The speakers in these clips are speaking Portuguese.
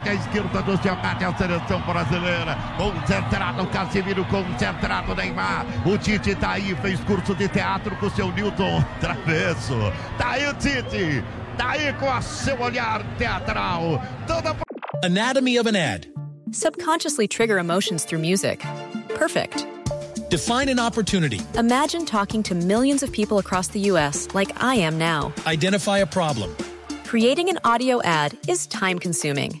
A esquerda do Giamatti, a seleção brasileira. Concentrado o Casimiro, concentrado Neymar. O Tite tá aí, fez curso de teatro com o seu Newton Travesso. Tá aí o Tite, tá aí com o seu olhar teatral. Toda Anatomy of an ad. Subconsciously trigger emotions through music. Perfect. Define an opportunity. Imagine talking to millions of people across the U.S. like I am now. Identify a problem. Creating an audio ad is time consuming.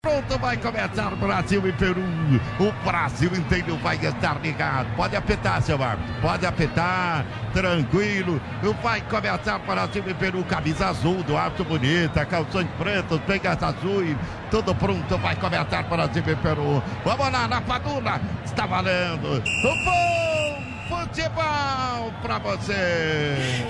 Pronto, vai começar Brasil e Peru. O Brasil inteiro vai estar ligado. Pode apitar, seu árbitro. Pode apitar, tranquilo. Vai começar Brasil e Peru. Camisa azul do árbitro bonita, calções pretos, pegas azuis. Tudo pronto, vai começar Brasil e Peru. Vamos lá, na Padula. Está valendo. O bom futebol pra você.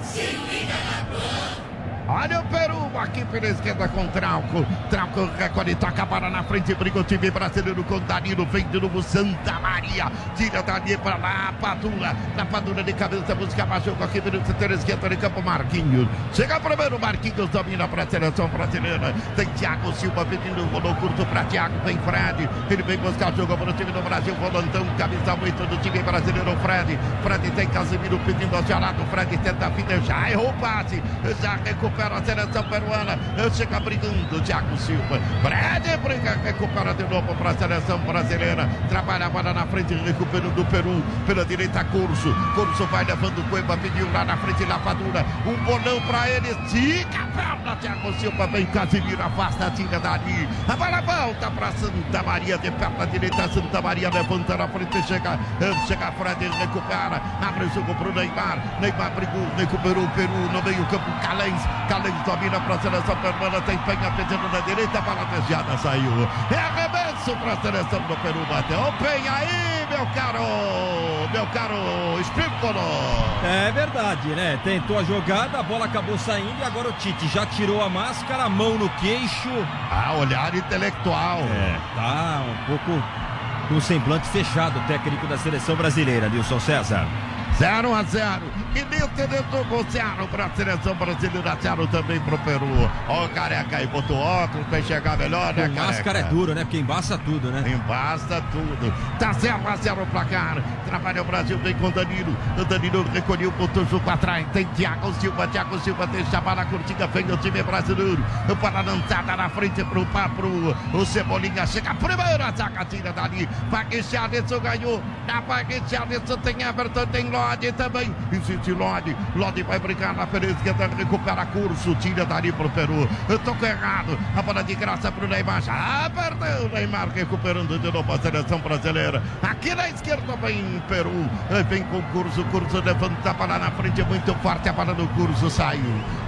Se liga na Olha o Peru aqui pela esquerda com Trauco. Trauco recolhe, toca a bola na frente, briga o time brasileiro com Danilo. Vem de novo Santa Maria. Tira dali para lá, Padula. Na Padula de cabeça, busca machuca aqui pelo setor esquerdo de campo. Marquinhos. Chega primeiro, Marquinhos domina para a seleção brasileira. Tem Thiago Silva pedindo o curto para Thiago. Vem Fred. Ele vem buscar jogo para o time do Brasil. Volantão, camisa 8 do time brasileiro. Fred. Fred tem Casemiro pedindo ao lado. Fred tenta já errou o passe. Já recupera recupera a seleção peruana. Chega brigando, Thiago Silva. Fred briga, recupera de novo para a seleção brasileira. Trabalha a bola na frente, recuperando o Peru. Pela direita, Curso. Curso vai levando Cueva, pediu lá na frente, Lapadura. Um bolão para ele. Fica a perna, Thiago Silva. Vem Casimiro, afasta, tira dali. A volta para Santa Maria, de perna direita. Santa Maria levanta na frente, chega. Chega Fred, recupera. Abre o jogo para o Neymar. Neymar brigou, recuperou o Peru no meio-campo. Calens. Calens domina para a seleção peruana, tem Penha pedindo na direita, bola desviada, saiu. É arremesso para a seleção do Peru, bateu. O Penha aí, meu caro, meu caro Espímpolo. É verdade, né? Tentou a jogada, a bola acabou saindo e agora o Tite já tirou a máscara, a mão no queixo. Ah, olhar intelectual. É, tá um pouco com o semblante fechado, o técnico da seleção brasileira, Nilson César. 0 a 0. E dentro com 0 para a seleção brasileira, 0 também para o Peru. Ó, o careca aí botou óculos para enxergar melhor, né, careca? máscara é duro, né? Porque embaça tudo, né? Embaça tudo. Tá 0 a 0 o placar. Trabalha o Brasil, vem com o Danilo. O Danilo recolheu, botou o jogo atrás. Tem Thiago Silva, Thiago Silva deixa a bola curtida, vem o time brasileiro. Para lançada na frente pro, o Cebolinha. Chega primeiro, a zaga tira dali. Paguicharson ganhou. Na Paguicharson tem Everton, tem. Lodi também. Lodi. Lodi vai brincar na pela esquerda, recupera curso, tira dali pro Peru. Tô errado. A bola de graça pro Neymar. Já perdeu Neymar recuperando de novo a seleção brasileira. Aqui na esquerda vem Peru. Vem com curso, curso levanta a bola na frente, muito forte. A bola do curso saiu.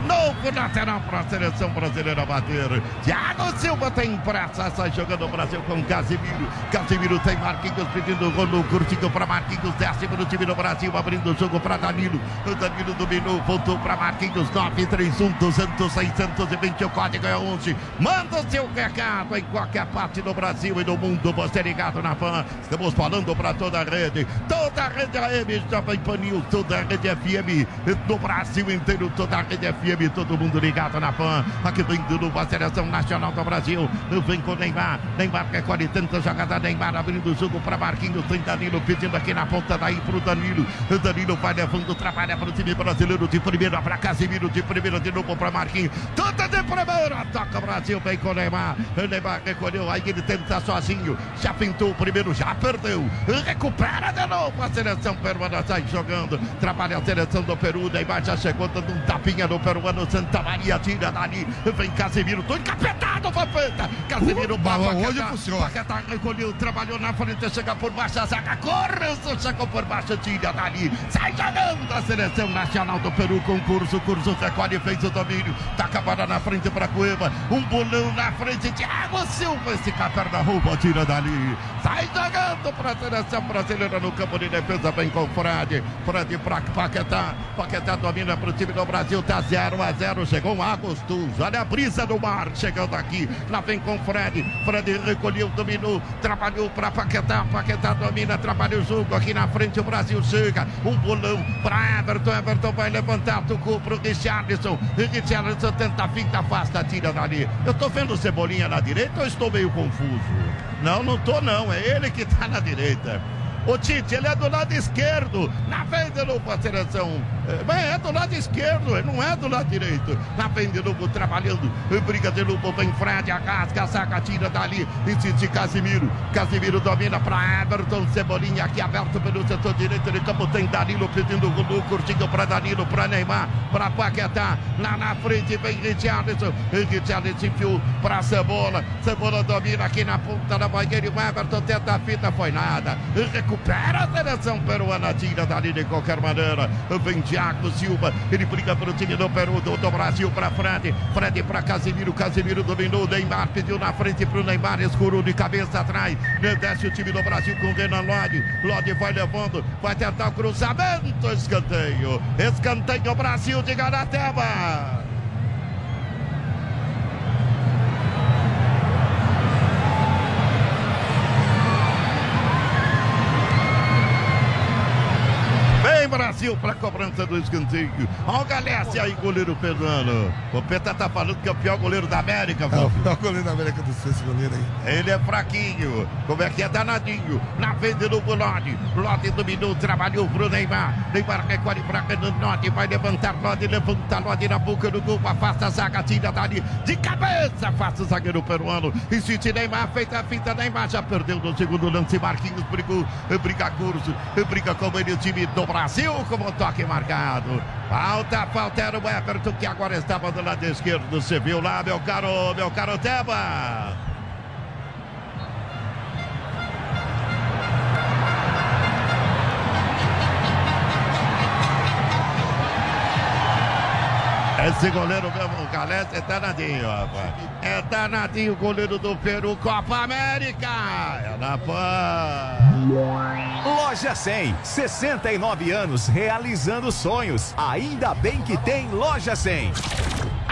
Novo lateral para a seleção brasileira bater. Thiago Silva tem pressa, sai jogando o Brasil com Casimiro. Casimiro tem Marquinhos pedindo gol no curtinho para Marquinhos, décimo no time do Brasil abrindo o jogo para Danilo. O Danilo dominou, voltou para Marquinhos 931 200 620. O código é 11. Manda o seu recado em qualquer parte do Brasil e do mundo. Você ligado na PAN. Estamos falando para toda a rede. Toda a rede AM, Jovem Pan News, toda a rede FM do Brasil inteiro. Toda a rede FM, todo mundo ligado na PAN. Aqui vem de novo a seleção nacional do Brasil. Vem com Neymar. Neymar recolhe tanta jogada. Neymar abrindo o jogo para Marquinhos. Tem Danilo pedindo aqui na ponta daí Danilo. O Danilo vai levando, trabalha para o time brasileiro de primeira para Casimiro, de primeira de novo para Marquinhos. Toda de primeira, toca o Brasil, vem com o Neymar. Neymar recolheu, aí ele tenta sozinho. Já pintou o primeiro, já perdeu. Recupera de novo a seleção peruana, sai jogando. Trabalha a seleção do Peru. Neymar já chegou dando um tapinha no peruano. Santa Maria tira dali. Vem Casimiro, tô encapetado, Papeta. Casimiro, Uh, Paquetá, hoje funciona. Paquetá recolheu, trabalhou na frente, chega por baixo, a zaga corre, chegou por baixo, tira dali. Sai jogando a seleção nacional do Peru com curso. Recolhe, fez o domínio. Taca a bola na frente para Cueva. Um bolão na frente, Thiago Silva. Esse perna rouba, tira dali. Sai jogando para a seleção brasileira no campo de defesa, bem com o Fred. Fred para Paquetá. Paquetá domina para o time do Brasil, tá 0 a 0. Chegou o Agostus. Olha a brisa do mar chegando aqui. Lá vem com Fred. Fred recolheu, dominou, trabalhou para Paquetá. Paquetá domina, trabalha o jogo aqui na frente. O Brasil chega. Um bolão para Everton. Everton vai levantar, tocou para o Richarlison. Richarlison tenta a finta, afasta, tira dali. Eu tô vendo o Cebolinha na direita ou estou meio confuso? Não, não tô não. É ele que tá na direita. O Tite, ele é do lado esquerdo. Na frente de novo a seleção. É, mas é do lado esquerdo, não é do lado direito. Na frente de novo trabalhando. Briga de novo, vem Fred, arrasca, saca, tira dali. Insiste Casimiro. Casimiro domina para Everton. Cebolinha aqui aberto pelo setor direito de campo. Tem Danilo pedindo o. Curtinho para Danilo, para Neymar, para Paquetá. Lá na frente vem Richarlison. Richarlison enfiou para Cebola. Cebola domina aqui na ponta da banheira. O Everton tenta a fita, foi nada. Recupera a seleção peruana, tira dali de qualquer maneira. Vem Thiago Silva, ele briga pelo time do Peru, do, do Brasil para Fred. Fred para Casimiro, Casimiro dominou. Neymar pediu na frente para o Neymar, escurou de cabeça atrás. Desce o time do Brasil com o Renan Lodi. Lodi vai levando, vai tentar o cruzamento. Escanteio, escanteio Brasil de Garateba. Brasil para cobrança do escanteio. Olha o Galesse aí, goleiro Pedrano. O Peta tá falando que é o pior goleiro da América, É o pior goleiro da América do Sul, esse goleiro aí. Ele é fraquinho. Como é que é danadinho? Na frente do Lodi. Lodi dominou, trabalhou pro Neymar. Neymar recolhe pra Renan Lodi. Vai levantar Lodi, levanta Lodi na boca do gol. Afasta a zaga, tira dali. De cabeça, afasta o zagueiro peruano. Insiste Neymar, feita a fita. Neymar já perdeu no segundo lance. Marquinhos brigou, briga curso, briga com ele, o time do Brasil, como toque marcado. Falta, falta era o Everton que agora estava do lado esquerdo. Você viu lá, meu caro, meu caro Teba. Esse goleiro mesmo, o Galés, é danadinho, rapaz. É danadinho o goleiro do Peru, Copa América. É na PAN. Loja 100, 69 anos realizando sonhos. Ainda bem que tem Loja 100.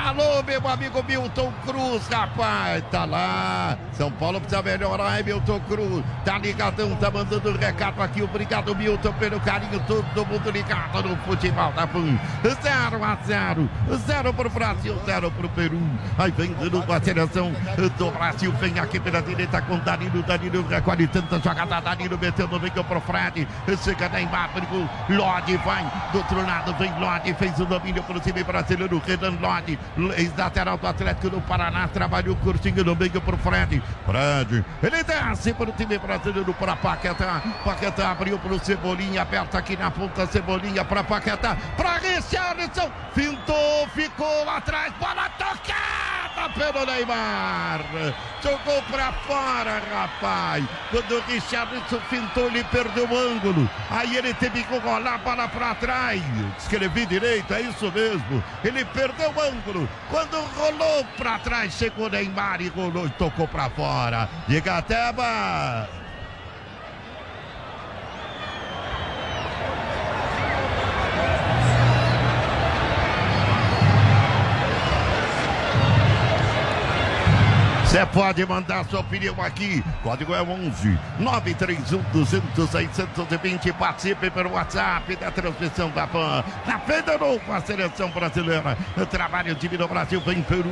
Alô, meu amigo Milton Cruz, rapaz, tá lá. São Paulo precisa melhorar, hein, Milton Cruz? Tá ligadão, tá mandando um recado aqui. Obrigado, Milton, pelo carinho. Todo mundo ligado no futebol da PAN. 0 a 0. 0 pro Brasil, 0 pro Peru. Aí vem de novo a seleção do Brasil. Vem aqui pela direita com Danilo. Danilo recolhe tanta jogada. Danilo meteu no meio pro Fred. Chega Neymar, brigou. Lodi vai do outro lado. Vem Lodi, fez o domínio pro time brasileiro. Renan Lodi, ex-lateral do Atlético do Paraná. Trabalhou curtinho no meio pro Fred. Fred, ele desce para o time brasileiro para Paquetá. Paquetá abriu para o Cebolinha, aberta aqui na ponta. Cebolinha para Paquetá, para Richarlison. Fintou, ficou lá atrás. Bola tocada pelo Neymar. Jogou para fora, rapaz. Quando o Richarlison fintou, ele perdeu o ângulo. Aí ele teve que rolar a bola para trás. Escrevi direito, é isso mesmo. Ele perdeu o ângulo. Quando rolou para trás, chegou Neymar e rolou e tocou para fora. Diga Teba. Você pode mandar sua opinião aqui. Código é 11 931 200 620. Participe pelo WhatsApp da transmissão da PAN. Na Federou com a seleção brasileira. Trabalho de do Brasil, vem Peru.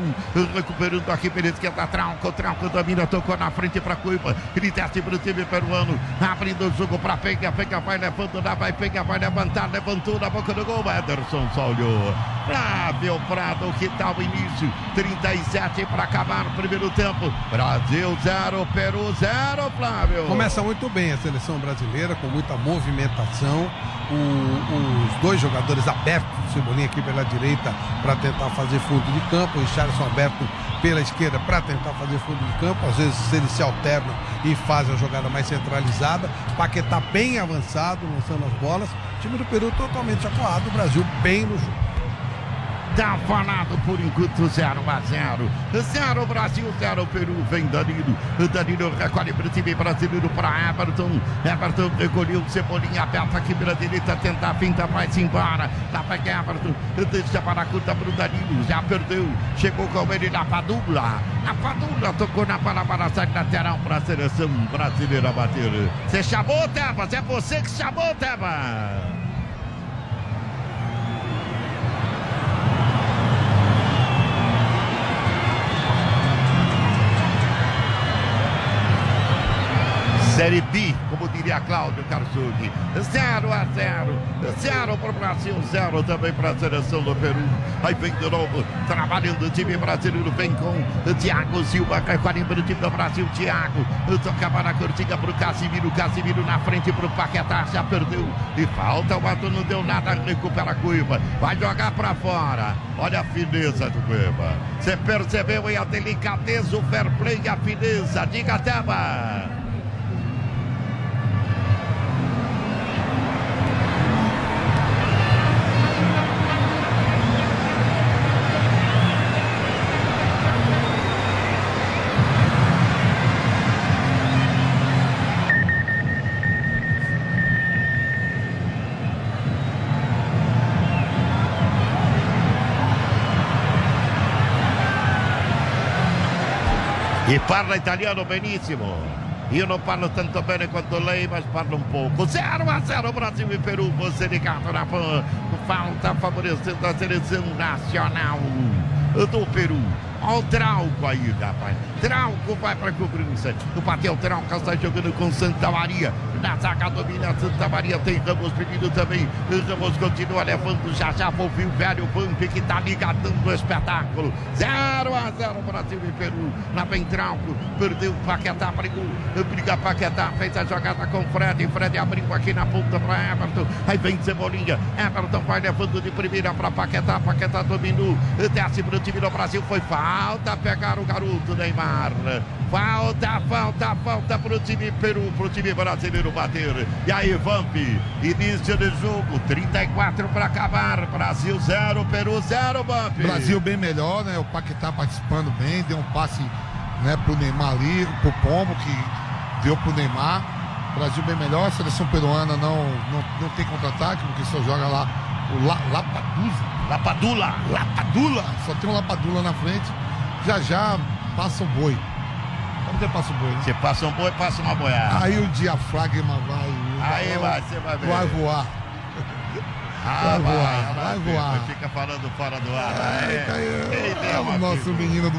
Recuperando aqui pela esquerda. Trauco, Trauco domina, tocou na frente para Cuiba. Ele desce para o time peruano. Abrindo o jogo para Penha. Penha vai levando, lá vai Penha, vai levantar. Levantou na boca do gol. Ederson só olhou. Flávio Prado, que tal o início? 37 para acabar o primeiro tempo. Brasil 0, Peru 0, Flávio. Começa muito bem a seleção brasileira, com muita movimentação. O, os dois jogadores abertos, o Cebolinha aqui pela direita para tentar fazer fundo de campo, o Richardson aberto pela esquerda para tentar fazer fundo de campo. Às vezes eles se alternam e fazem a jogada mais centralizada. Paquetá bem avançado, lançando as bolas. O time do Peru totalmente acuado, o Brasil bem no jogo. Tá falado por enquanto 0 a 0. 0 Brasil, 0 Peru. Vem Danilo. Danilo recolhe para o time brasileiro para Everton. Everton recolheu o Cebolinha aberta aqui pela direita. Tenta a finta, vai-se embora. Lá vai Everton. Deixa para a curta para o Danilo. Já perdeu. Chegou com ele na Padula. A Padula tocou na bola para sair lateral para a seleção brasileira bater. Você chamou, Tebas? É você que chamou, Tebas? Série B, como diria Cláudio Karsug. 0 a 0. 0 para o Brasil, 0 também para a seleção do Peru. Aí vem de novo, trabalhando o time brasileiro. Vem com Thiago Silva, recolhendo o time do Brasil. Thiago tocava na cortiga para o Casimiro. Casimiro na frente para o Paquetá, já perdeu. E falta, o Mato não deu nada, recupera a Cuiva. Vai jogar para fora. Olha a fineza do Cuiva. Você percebeu aí a delicadeza, o fair play e a fineza. Diga, Teba. E parla italiano benissimo. Io non parlo tanto bene quanto lei, ma parlo un poco. 0 a 0 Brasil e Peru. Você ligado na falta favorecendo a seleção nacional do Peru. Olha o Trauco aí, rapaz. Trauco vai para cobrança. O bateu, Trauco está jogando com Santa Maria. Na zaga domina Santa Maria. Tem Ramos pedindo também. Ramos continua levando. Já já ouviu o velho Vamp que está ligadando o espetáculo. 0 a 0 Brasil e Peru. Na vem Trauco. Perdeu o Paquetá. Brigou. Briga Paquetá. Fez a jogada com Fred. Fred abriu aqui na ponta para Everton. Aí vem Cebolinha. Everton vai levando de primeira para Paquetá. Paquetá dominou. Desce para o time do Brasil. Foi. Falta pegar o garoto Neymar. Falta, falta, falta para o time Peru, para o time brasileiro bater. E aí, Vamp, início de jogo, 34 para acabar. Brasil 0, Peru 0, Vamp. Brasil bem melhor, né? O Paquetá participando bem, deu um passe né, pro Neymar ali, pro Pombo, que deu pro Neymar. Brasil bem melhor, a seleção peruana não, não, não tem contra-ataque, porque só joga lá o La, Lapadusa. Lapadula. Lapadula. Só tem um Lapadula na frente já já passa o boi. Que passa o boi? Né? Você passa um boi, passa uma boiada. Aí o diafragma vai. Aí vai, você vai ver. Vai voar. Ah, vai, voar, vai, vai voar. Fica falando fora do ar. É, é, é, o nosso menino do.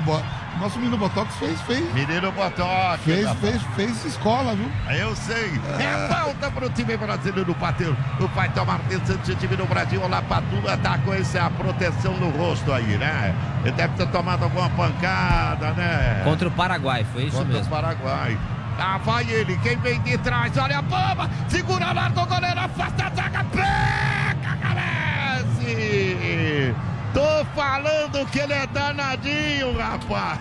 Nosso menino Botox fez, fez. Menino Botox. Fez, fez, fez escola, viu? Eu sei. É, falta pro time brasileiro bater. O pai tomar atenção do time do Brasil. O Lapadula tá com essa proteção no rosto aí, né? Ele deve ter tomado alguma pancada, né? Contra o Paraguai, foi isso Contra mesmo. Contra o Paraguai. Lá vai ele, quem vem de trás, olha a bomba, segura lá do goleiro, afasta a zaga, pega, Galese! Tô falando que ele é danadinho, rapaz!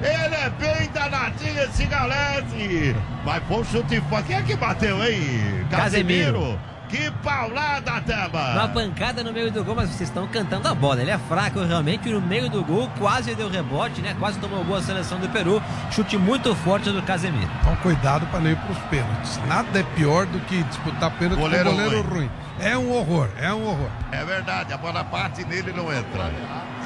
Ele é bem danadinho esse Galese! Mas foi um chute forte, quem é que bateu? Casemiro. Casemiro. Que paulada, Teba! Uma pancada no meio do gol, mas vocês estão cantando a bola. Ele é fraco realmente no meio do gol, quase deu rebote, né? Quase tomou gol a seleção do Peru. Chute muito forte do Casemiro. Então cuidado para não ir para os pênaltis. Nada é pior do que disputar pênalti com goleiro ruim. ruim. É um horror, é um horror. É verdade, a bola parte nele não entra.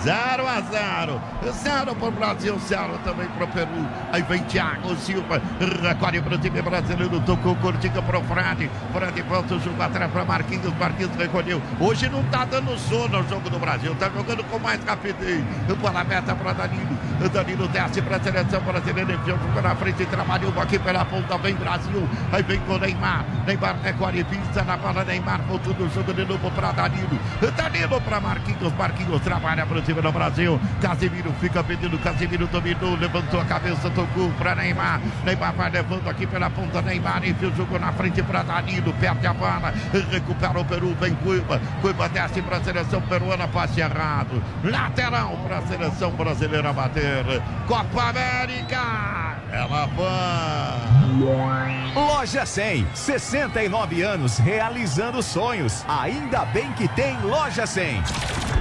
0 a 0. 0 para o Brasil, 0 também para o Peru. Aí vem Thiago Silva, recolhe para o time brasileiro, tocou curtinho para o Fred. Fred volta o jogo atrás para Marquinhos, Marquinhos recolheu. Hoje não está dando sono no jogo do Brasil, está jogando com mais rapidez. Bola meta para Danilo. Danilo desce para a seleção brasileira, enfiou, jogou na frente, trabalhou aqui pela ponta, vem Brasil. Aí vem com o Neymar. Neymar recolhe, pisa na bola, Neymar voltou do jogo de novo para Danilo. Danilo para Marquinhos, Marquinhos trabalha para o time do Brasil. Casemiro fica pedindo, Casemiro dominou, levantou a cabeça, tocou para Neymar. Neymar vai levando aqui pela ponta, Neymar enfia o jogo na frente para Danilo, perde a bola, recupera o Peru, vem Cuiba. Cuiba desce para a seleção peruana, passe errado. Lateral para a seleção brasileira bater. Copa América, ela vai. Loja 100, 69 anos realizando sonhos. Ainda bem que tem Loja 100.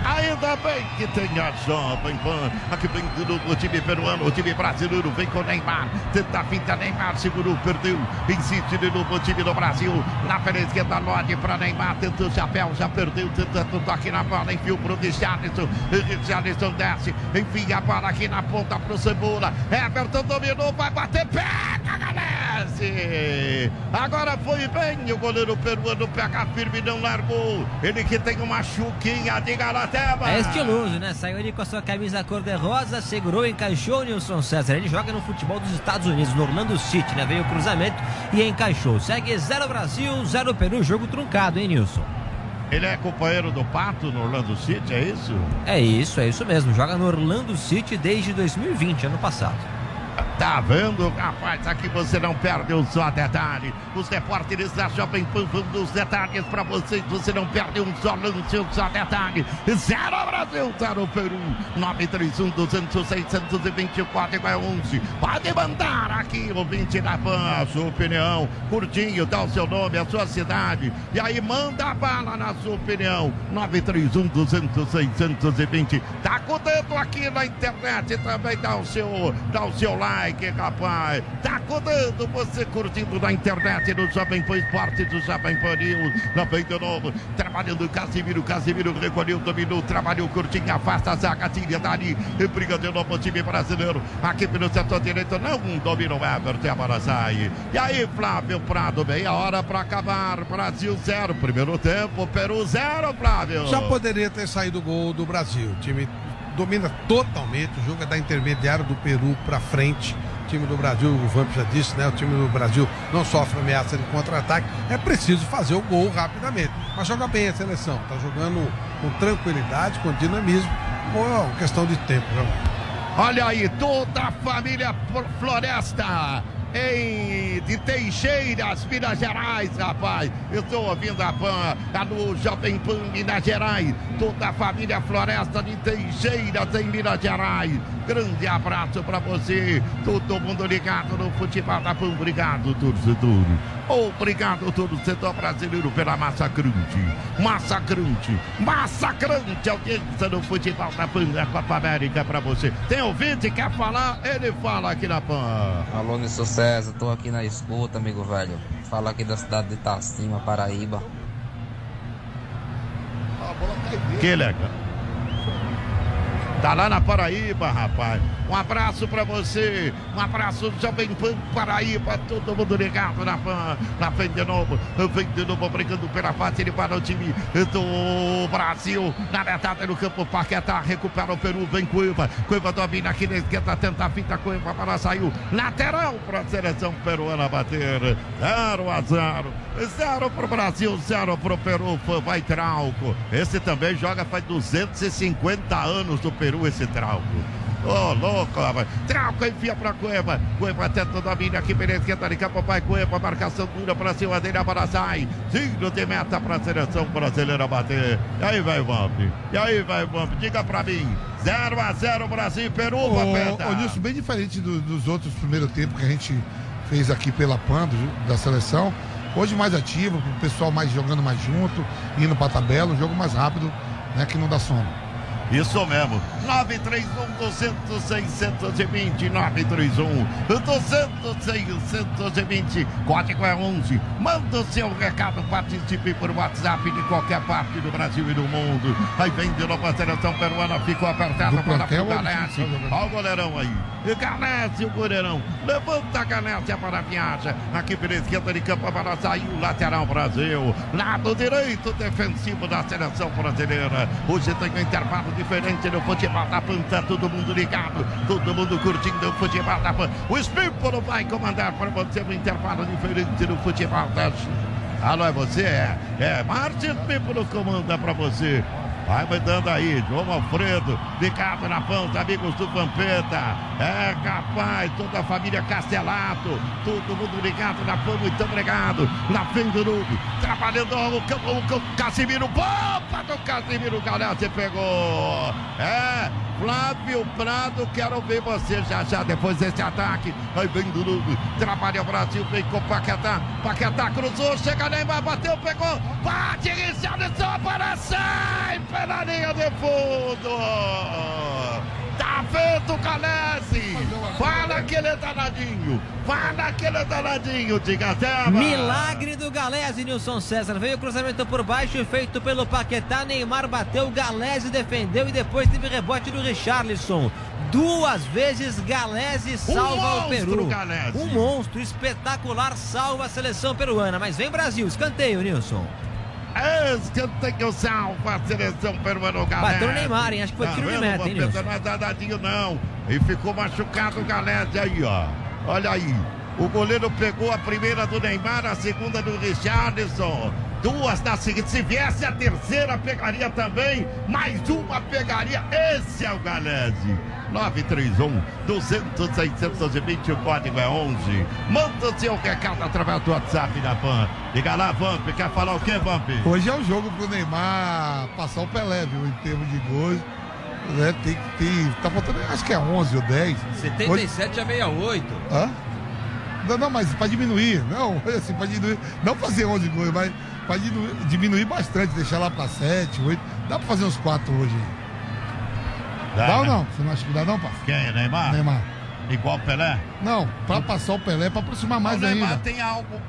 Ainda bem que tem a Jovem Pan. Aqui vem o time peruano, o time brasileiro. Vem com Neymar. Tenta a Neymar segurou, perdeu. Insiste de novo o time do Brasil. Na pela esquerda, Lodi para Neymar. Tentou o chapéu, já perdeu. Tentando toque na bola. Enfiou para o Richarlison. Richarlison desce. Enfia a bola aqui na ponta para o Cebola. Everton dominou, vai bater. Pega, Galese. Agora foi bem. O goleiro peruano pega firme, não largou. Ele que tem uma chuquinha de Galateba. É estiloso, né? Saiu ali com a sua camisa cor-de-rosa, segurou, encaixou o Nilson César. Ele joga no futebol dos Estados Unidos, no Orlando City, né? Veio o cruzamento e encaixou. Segue 0 Brasil, 0 Peru, jogo truncado, hein, Nilson? Ele é companheiro do Pato no Orlando City, é isso? É isso, é isso mesmo. Joga no Orlando City desde 2020, ano passado. Tá vendo, rapaz? Aqui você não perde um só detalhe. Os repórteres da Jovem Pan vão dos detalhes para vocês. Você não perde um só lance, um só detalhe. Zero Brasil, zero Peru. 931 200 624 igual a 11. Pode mandar aqui, ouvinte da Pan, a sua opinião. Curtinho, dá o seu nome, a sua cidade. E aí manda a bala na sua opinião. 931 200 620. Tá com o dedo aqui na internet também. Dá o seu, dá o seu like like, rapaz. Tá acordando você curtindo na internet no Jovem Pan Esporte do Jovem Pan News. Vem de novo, trabalhando Casimiro. Casimiro recolheu, dominou, trabalhou curtinho, afasta a zaga, tira dali. Briga de novo o time brasileiro. Aqui pelo setor direito, não dominou Everton, a bola sai. E aí, Flávio Prado, meia hora para acabar. Brasil zero, primeiro tempo, Peru zero, Flávio. Já poderia ter saído o gol do Brasil. O time domina totalmente o jogo é da intermediária do Peru para frente. Time do Brasil, o Vamp já disse, né? O time do Brasil não sofre ameaça de contra-ataque. É preciso fazer o gol rapidamente. Mas joga bem a seleção. Tá jogando com tranquilidade, com dinamismo. Pô, questão de tempo. Olha aí, toda a família Floresta em de Teixeiras, Minas Gerais, rapaz. Eu estou ouvindo a Pan, a no Jovem Pan, Minas Gerais. Toda a família Floresta de Teixeiras, em Minas Gerais. Grande abraço para você. Todo mundo ligado no futebol da Pan. Obrigado, torcedor. Obrigado, torcedor brasileiro, pela massacrante. Massacrante. Massacrante audiência no futebol da Pan. A Copa América para você. Tem ouvinte quer falar? Ele fala aqui na Pan. Alô, Nilson César, tô aqui na escuta, amigo velho. Fala aqui da cidade de Itacima, Paraíba. Que legal. Tá lá na Paraíba, rapaz. Um abraço pra você. Um abraço do Jovem Pan Paraíba. Todo mundo ligado na Pan. Na frente de novo. Vem de novo brigando pela face. Ele para o time do Brasil. Na metade do campo. Paquetá recupera o Peru. Vem Cuiva. Cuiva domina aqui na esquerda. Tenta a fita. Cuiva para saiu. Lateral para a seleção peruana bater. 0 a 0. 0 para o Brasil. 0 para o Peru. Vai Trauco. Esse também joga faz 250 anos do Peru. Esse Trauco. Ô, oh, louco, rapaz. Trauco enfia pra Cueva. Cueva tenta domínio aqui pela esquerda de campo. Vai Cueva, marcação dura pra cima dele. A bola sai. Tiro de meta pra seleção brasileira bater. E aí vai o Vamp. E aí vai o Vamp. Diga pra mim. 0 a 0 Brasil Peru, Ô, ô Nilson, bem diferente do, dos outros primeiros tempos que a gente fez aqui pela PAN do, da seleção. Hoje mais ativo, o pessoal mais jogando mais junto, indo pra tabela, um jogo mais rápido, né, que não dá sono. Isso mesmo. 931 200 620 931 200 620 Código é 11. Manda o seu recado, participe por WhatsApp de qualquer parte do Brasil e do mundo. Aí vem de novo a seleção peruana, ficou apertada para o Galete. Olha o goleirão aí. Galete, o goleirão. Levanta a Galete para a viagem. Aqui pela esquerda de campo para sair o lateral Brasil. Lado direito defensivo da seleção brasileira. Hoje tem um intervalo diferente no futebol da Pan. Tá todo mundo ligado, todo mundo curtindo o futebol da Pan. O Espímpolo vai comandar para você um intervalo diferente no futebol da Alô, é você? É, é Márcio Espímpolo comanda para você. Vai mandando aí, João Alfredo, ligado na pança, amigos do Vampeta. É capaz, toda a família Castelato, todo mundo ligado na PAN, muito obrigado. Na frente do Nuno, trabalhando o, campo, o, Casimiro, bomba do Casimiro, você pegou. É, Flávio Prado, quero ver você já já depois desse ataque. Aí vem do Nuno, trabalha o Brasil, vem com o Paquetá. Paquetá cruzou, chega Neymar, bateu, pegou, bate, Richarlison para sai pela linha de fundo. Tá vendo, Calesi? Fala que ele é danadinho. Fala que ele é danadinho, diga até. Milagre do Galese, Nilson César. Veio o cruzamento por baixo, feito pelo Paquetá. Neymar bateu, Galese defendeu e depois teve rebote do Richarlison. Duas vezes Galese salva Um o Peru. Galese. Um monstro espetacular salva a seleção peruana. Mas vem Brasil, escanteio, Nilson. Escanteio salva a seleção peruana, galera. Bateu o Neymar, hein? Acho que foi tiro de meta, hein, Nilson? Não é danadinho, não. E ficou machucado o Galete aí, ó. Olha aí. O goleiro pegou a primeira do Neymar, a segunda do Richarlison. Duas na seguinte. Se viesse a terceira, pegaria também. Mais uma pegaria. Esse é o Galese. 931 200 620, o código é 11. Manda o seu recado através do WhatsApp da PAN. Liga lá, Vamp. Quer falar o quê, Vamp? Hoje é o jogo pro Neymar passar o Pelé, viu? Em termos de gols. Né? Tem, tem, tá faltando, acho que é 11 ou 10. 77 a 68. Hã? Não, não, mas para diminuir, não, assim, para diminuir, não fazer 11 gols, mas para diminuir, diminuir bastante, deixar lá para 7, 8. Dá para fazer uns 4 hoje. Dá, dá ou né? não? Você não acha que dá não, pá? Quem é Neymar? Neymar. Igual o Pelé? Não, para passar o Pelé, para aproximar mais o Neymar ainda. tem algo.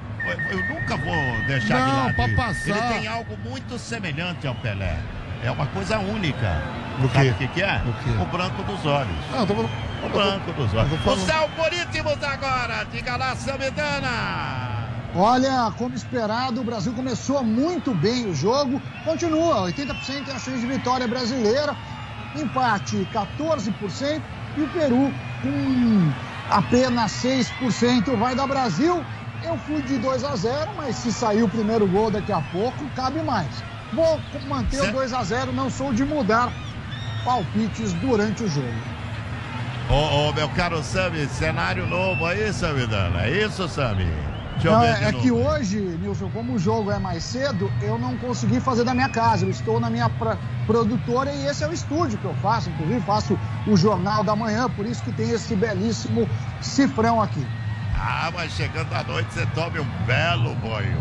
Eu, nunca vou deixar de Não, lado. pra isso. passar- Ele tem algo muito semelhante ao Pelé. É uma coisa única. O Sabe o que, que é? O quê? O branco dos olhos. Não, eu tô falando. O branco dos olhos. tô Os falando- algoritmos agora. Diga lá, Samidana. Olha, como esperado, o Brasil começou muito bem o jogo, continua 80% é a chance de vitória brasileira, empate 14% e o Peru com apenas 6% vai dar Brasil. Eu fui de 2 a 0, mas se sair o primeiro gol daqui a pouco, cabe mais. Vou manter Cê- o 2 a 0, não sou de mudar palpites durante o jogo. Ô, ô, meu caro Sami, cenário novo aí, Samidana. É isso, Sami? Não, é, é que hoje, Nilson, como o jogo é mais cedo, eu não consegui fazer da minha casa. Eu estou na minha pra- produtora e esse é o estúdio que eu faço. Inclusive, faço o Jornal da Manhã, por isso que tem esse belíssimo cifrão aqui. Ah, mas chegando à noite você tome um belo banho.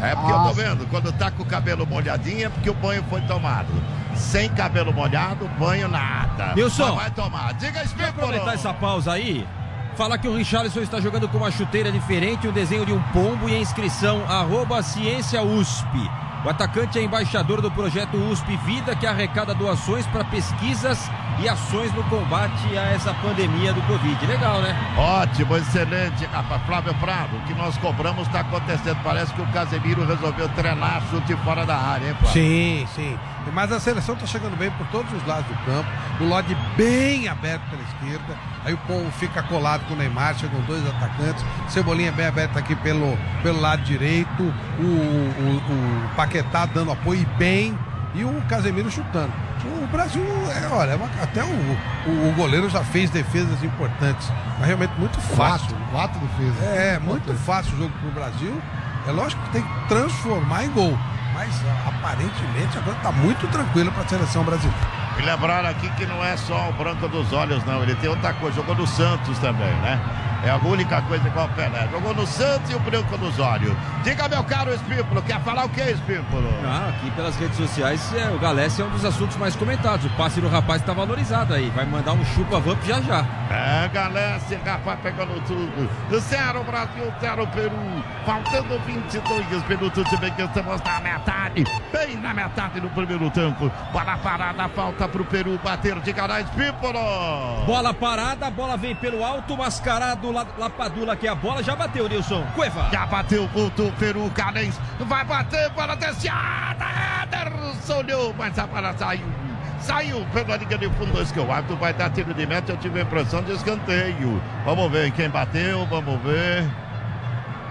É porque eu Ah, tô vendo, quando tá com o cabelo molhadinho é porque o banho foi tomado. Sem cabelo molhado, banho nada. Nilson. Vai tomar. Diga Espímpolo. aproveitar essa pausa aí. Falar que o Richarlison está jogando com uma chuteira diferente, um desenho de um pombo e a inscrição arroba ciência USP. O atacante é embaixador do projeto USP Vida, que arrecada doações para pesquisas e ações no combate a essa pandemia do Covid. Legal, né? Ótimo, excelente, rapaz. Flávio Prado, o que nós cobramos está acontecendo. Parece que o Casemiro resolveu treinar chute fora da área, hein, Flávio? Sim, sim. Mas a seleção está chegando bem por todos os lados do campo. O Lodi bem aberto pela esquerda. Aí o Pombo fica colado com o Neymar. Chegam dois atacantes. Cebolinha bem aberto aqui pelo, pelo lado direito. O, o, o Paquetá dando apoio e bem. E o Casemiro chutando. O Brasil, é, olha, é até o, o, o goleiro já fez defesas importantes. Mas realmente muito fácil. Quatro, quatro defesas. É, muito fácil o jogo pro Brasil. É lógico que tem que transformar em gol. Mas ah, aparentemente agora tá muito tranquilo para a seleção brasileira. E lembrar aqui que não é só o branco dos olhos, não. Ele tem outra coisa. Jogou no Santos também, né? É a única coisa igual o Pelé. Jogou no Santos e o branco nos olhos. Diga, meu caro Espímpolo, quer falar o que, Espímpolo? Ah, aqui pelas redes sociais, é, o Galesse é um dos assuntos mais comentados. O passe do rapaz está valorizado aí. Vai mandar um chupa vamp já já. É, Galesse, rapaz, pegando tudo. Zero Brasil, zero Peru. Faltando 22 minutos, se bem que estamos na metade. Bem na metade do primeiro tempo. Bola parada, falta pro Peru bater de cara, Espímpolo. Bola parada, a bola vem pelo alto, mascarado, La- Lapadula que a bola já bateu, Nilson. Cueva. Já bateu, voltou Peru, Carens. Vai bater, bola desciada. Ederson olhou, mas a bola saiu. Saiu pela linha de fundo, que o árbitro vai dar tiro de meta. Eu tive a impressão de escanteio. Vamos ver quem bateu, vamos ver.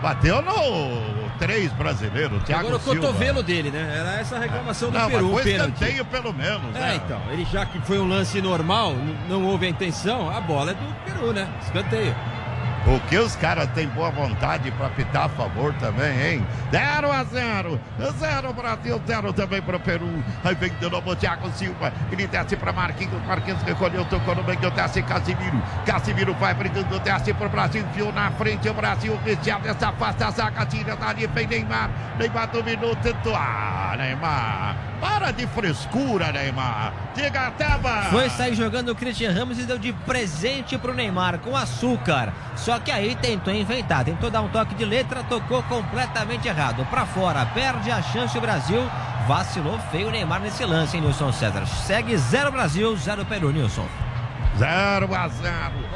Bateu no três brasileiros, Thiago Agora o Silva. cotovelo dele, né? Era essa a reclamação do Não, Peru, mas o foi escanteio pelo menos, É, né? então, ele já que foi um lance normal, não houve a intenção, a bola é do Peru, né? Escanteio. O que os caras têm boa vontade para pitar a favor também, hein? 0 a 0. 0 Brasil, 0 também para o Peru. Aí vem de novo o Thiago Silva. Ele desce para Marquinhos. Marquinhos recolheu, tocou no meio, desce Casimiro. Casimiro vai brigando, desce para o Brasil. Enfiou na frente o Brasil. Richard se afasta a zaga, tira dali, vem Neymar. Neymar dominou, tentou. Ah, Neymar. Para de frescura, Neymar. Diga até Foi sair jogando o Christian Ramos e deu de presente pro Neymar com açúcar. Só que aí tentou inventar, tentou dar um toque de letra, tocou completamente errado. Pra fora, perde a chance o Brasil. Vacilou feio o Neymar nesse lance, hein, Nilson César. Segue 0 Brasil, 0 Peru, Nilson. 0 a 0.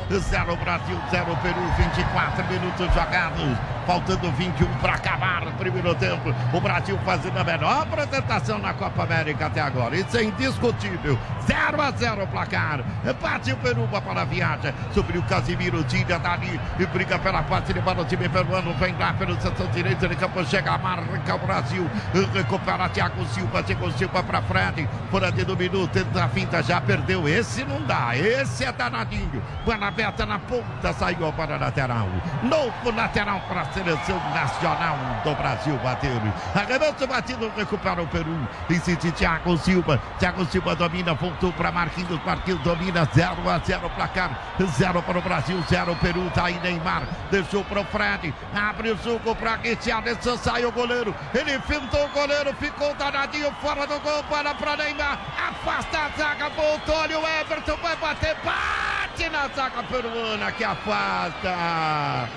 0 Brasil, 0 Peru, 24 minutos jogados. Faltando 21 para acabar o primeiro tempo. O Brasil fazendo a melhor apresentação na Copa América até agora. Isso é indiscutível. 0 a 0 o placar. Bate o Peru para a viagem. Subiu Casimiro, tira dali e briga pela parte de bola. O time peruano vem lá pelo setor direito de campo. Chega, marca o Brasil. Recupera Thiago Silva. Thiago Silva para frente. Fora de do minuto. Tenta a finta, já perdeu. Esse não dá. Esse é danadinho. Bola aberta na ponta. Saiu para a lateral. Novo lateral para a seleção nacional do Brasil. Bateu. Arremesso batido. Recupera o Peru. Insiste Thiago Silva. Thiago Silva domina. Voltou para Marquinhos. Marquinhos domina. 0 a 0 placar. 0 para o Brasil. 0 Peru. Tá aí Neymar. Deixou para o Fred. Abre o suco para Richarlison. Sai o goleiro. Ele fintou o goleiro. Ficou danadinho fora do gol. Para para Neymar. Afasta a zaga. Voltou ali o Everton. Vai bater. Bate na zaga peruana que afasta.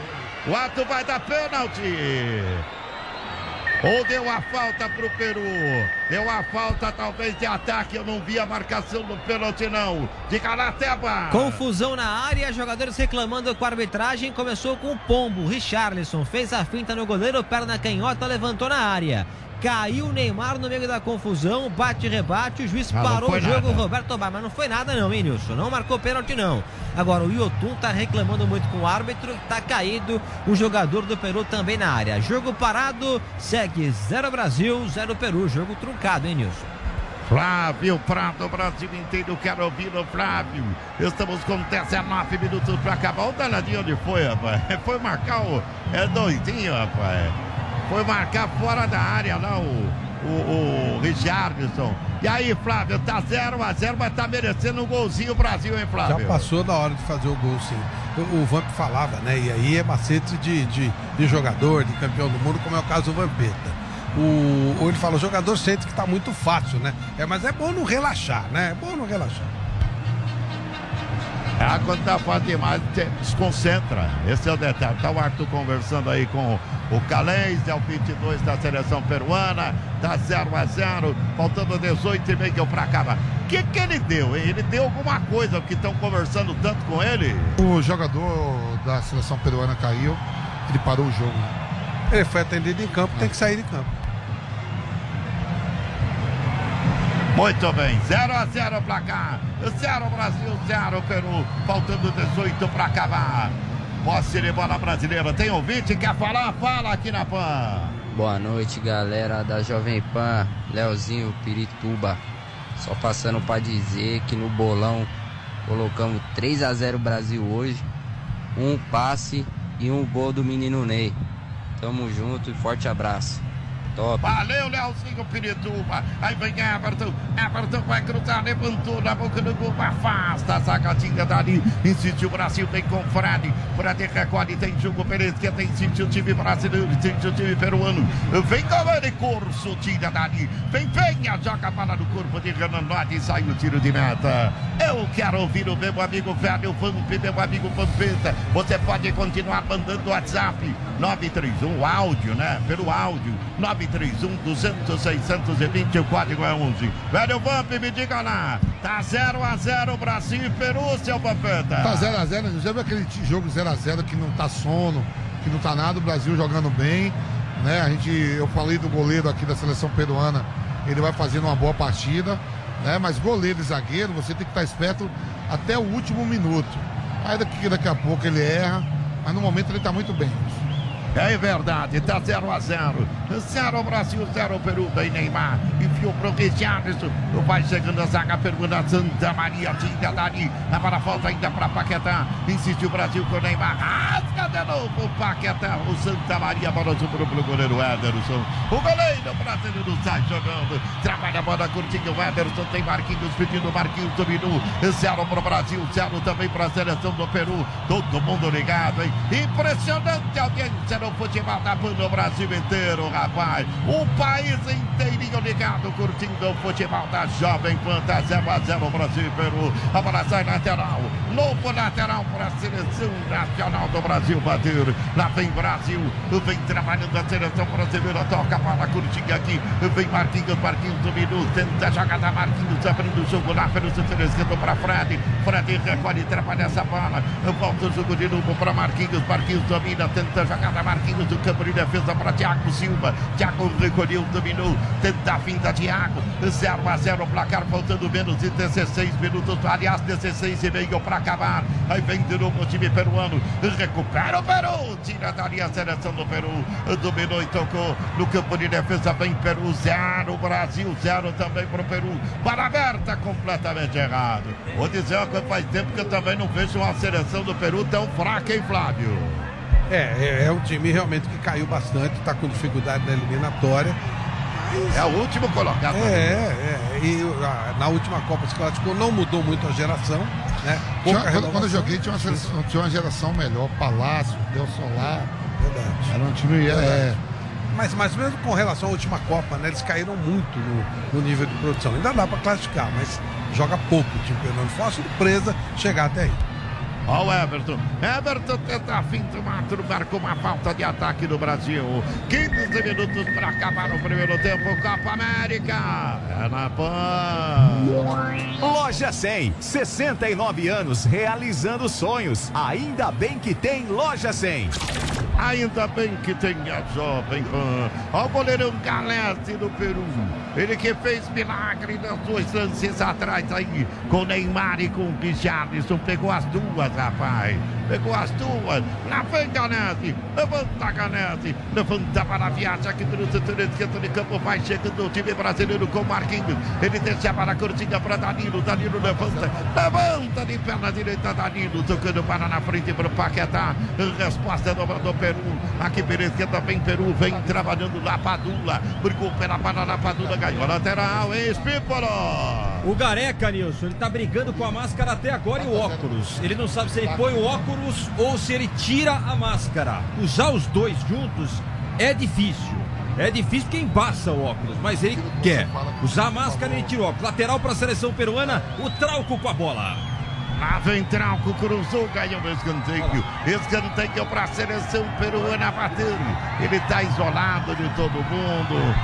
O ato vai dar pênalti. Ou deu a falta pro Peru? Deu a falta talvez de ataque. Eu não vi a marcação do pênalti não. De Galateba. Confusão na área, jogadores reclamando com a arbitragem. Começou com o pombo. Richarlison fez a finta no goleiro, perna canhota, levantou na área. Caiu o Neymar no meio da confusão, bate e rebate, o juiz Ah, parou o jogo, nada. Roberto Bar, mas não foi nada não, hein, Nilson? Não marcou pênalti não. Agora o Iotun tá reclamando muito com o árbitro, tá caído o jogador do Peru também na área. Jogo parado, segue 0 Brasil, 0 Peru, jogo truncado, hein, Nilson? Flávio Prado, Brasil inteiro, quero ouvir o Flávio. Estamos com 19 minutos para acabar. O danadinho onde foi, rapaz? Foi marcar o. É doidinho, rapaz. Foi marcar fora da área lá o, o, o Richardson. E aí, Flávio, tá 0 a 0 mas tá merecendo um golzinho o Brasil, hein, Flávio? Já passou da hora de fazer o gol, sim. O, o Vamp falava, né? E aí é macete de, de, de jogador, de campeão do mundo, como é o caso do Vampeta. O, ou ele fala, o jogador sente que tá muito fácil, né? É, mas é bom não relaxar, né? É bom não relaxar. Ah, quando tá fácil demais, desconcentra. Esse é o detalhe. Tá o Arthur conversando aí com o Calens, é o 22 da seleção peruana. Tá 0 a 0 faltando 18 e meio para acabar. O que, que ele deu, hein? Ele deu alguma coisa, porque estão conversando tanto com ele. O jogador da seleção peruana caiu, ele parou o jogo. Ele foi atendido em campo, tem que sair de campo. Muito bem, 0 a 0 placar. 0 Brasil, 0 Peru. Faltando 18 para acabar. Posse de bola brasileira. Tem ouvinte? Quer falar? Fala aqui na PAN. Boa noite, galera da Jovem Pan, Leozinho Pirituba. Só passando para dizer que no bolão colocamos 3 a 0 Brasil hoje, um passe e um gol do menino Ney. Tamo junto e forte abraço. Top. Valeu, Leozinho Pirituba. Aí vem Everton. Everton vai cruzar, levantou na boca do gol, afasta a zagadinha dali. Insistiu o Brasil, vem com Fred. Fred recolhe, tem Pereira, que tem insistiu o time brasileiro, insistiu o time peruano. Vem com ele, Corso, tira dali. Vem Penha, joga a bola no corpo de Renan Lodi e sai o tiro de meta. Eu quero ouvir o meu amigo velho Vamp, meu amigo Vampeta. Você pode continuar mandando WhatsApp 931, áudio, né? Pelo áudio 931 200 620, o código é 11. Velho Vamp, me diga lá. Tá 0 a 0 Brasil e Peru, seu Vampeta. Tá 0x0, já viu aquele jogo 0x0 que não tá sono, que não tá nada, o Brasil jogando bem, né? A gente, eu falei do goleiro aqui da seleção peruana, ele vai fazendo uma boa partida, né? Mas goleiro e zagueiro, você tem que estar esperto até o último minuto. Aí daqui, daqui a pouco ele erra, mas no momento ele tá muito bem. É verdade, tá 0 a 0 0 Brasil, 0 Peru, vem Neymar. Enfiou pro Richarlison. Vai chegando a zaga, pergunta Santa Maria, tira dali. A bola falta ainda pra Paquetá. Insistiu o Brasil com o Neymar. Rasga de novo o Paquetá. O Santa Maria, bola sobrou pro goleiro Ederson. O goleiro brasileiro sai jogando. Trabalha a bola curtinha. O Ederson tem Marquinhos pedindo. Marquinhos dominou. 0 pro Brasil, 0 também pra seleção do Peru. Todo mundo ligado, hein? Impressionante audiência no futebol da no Brasil inteiro, rapaz. O país inteirinho ligado, curtindo o futebol da Jovem Pan. Tá 0 a 0 Brasil e Peru. A bola sai lateral. Novo lateral para a seleção nacional do Brasil bater. Lá vem Brasil. Vem trabalhando a seleção brasileira. Toca a bola curtinha aqui. Vem Marquinhos. Marquinhos dominou. Tenta a jogada. Marquinhos abrindo o jogo lá pelo setor esquerdo para Fred. Fred recolhe trabalha essa bola. Volta o jogo de novo para Marquinhos. Marquinhos domina. Tenta a jogada. Marquinhos do campo de defesa para Thiago Silva. Thiago recolheu, dominou. Tenta a finta Thiago. 0 a 0 placar, faltando menos de 16 minutos. Aliás, 16 e meio para acabar. Aí vem de novo o time peruano. Recupera o Peru. Tira dali a seleção do Peru. Dominou e tocou no campo de defesa. Vem Peru 0. Brasil 0 também para o Peru. Para aberta, completamente errado. Vou dizer uma coisa, faz tempo que eu também não vejo uma seleção do Peru tão fraca, hein, Flávio? É, é, é um time realmente que caiu bastante, está com dificuldade na eliminatória. É o último colocado. É, é. E a, na última Copa se classificou, não mudou muito a geração. Né? Tinha, quando, quando, eu joguei, tinha uma, seleção, tinha uma geração melhor. Palácio, Del Solar. Verdade. Era um time. É, mas, mas mesmo com relação à última Copa, né, eles caíram muito no, no nível de produção. Ainda dá para classificar, mas joga pouco o time Fernando. Foi uma surpresa chegar até aí. Ó o Everton. Everton tenta de matar com uma falta de ataque no Brasil. 15 minutos para acabar o primeiro tempo. Copa América. É na PAN. Loja 100. 69 anos realizando sonhos. Ainda bem que tem Loja 100. Ainda bem que tem a Jovem Pan. Ó o goleirão Galete do Peru. Ele que fez milagre nas duas lances atrás aí. Com Neymar e com o Richarlison. Pegou as duas, rapaz. Pegou as duas. Lá vem Galete. Levanta Galete. Levanta para a viagem aqui do esquerdo de campo. Vai chegando o time brasileiro com Marquinhos. Ele desce a para curtinha para Danilo. Danilo levanta. Levanta de perna direita Danilo. Tocando para na frente para o Paquetá. Resposta do, do Peru. Aqui pela vem Peru. Vem trabalhando lá Padula. Brigou pela para Padula. Ganhou lateral. Espípolo. O Gareca, Nilson, ele tá brigando com a máscara até agora e o óculos. Ele não sabe se ele põe o óculos ou se ele tira a máscara. Usar os dois juntos é difícil. É difícil quem embaça o óculos, mas ele quer. Usar a máscara e ele tira o óculos. Lateral para a seleção peruana, o Trauco com a bola. Lá vem Trauco, cruzou, ganhou o escanteio. Escanteio para a seleção peruana bater. Ele está isolado de todo mundo.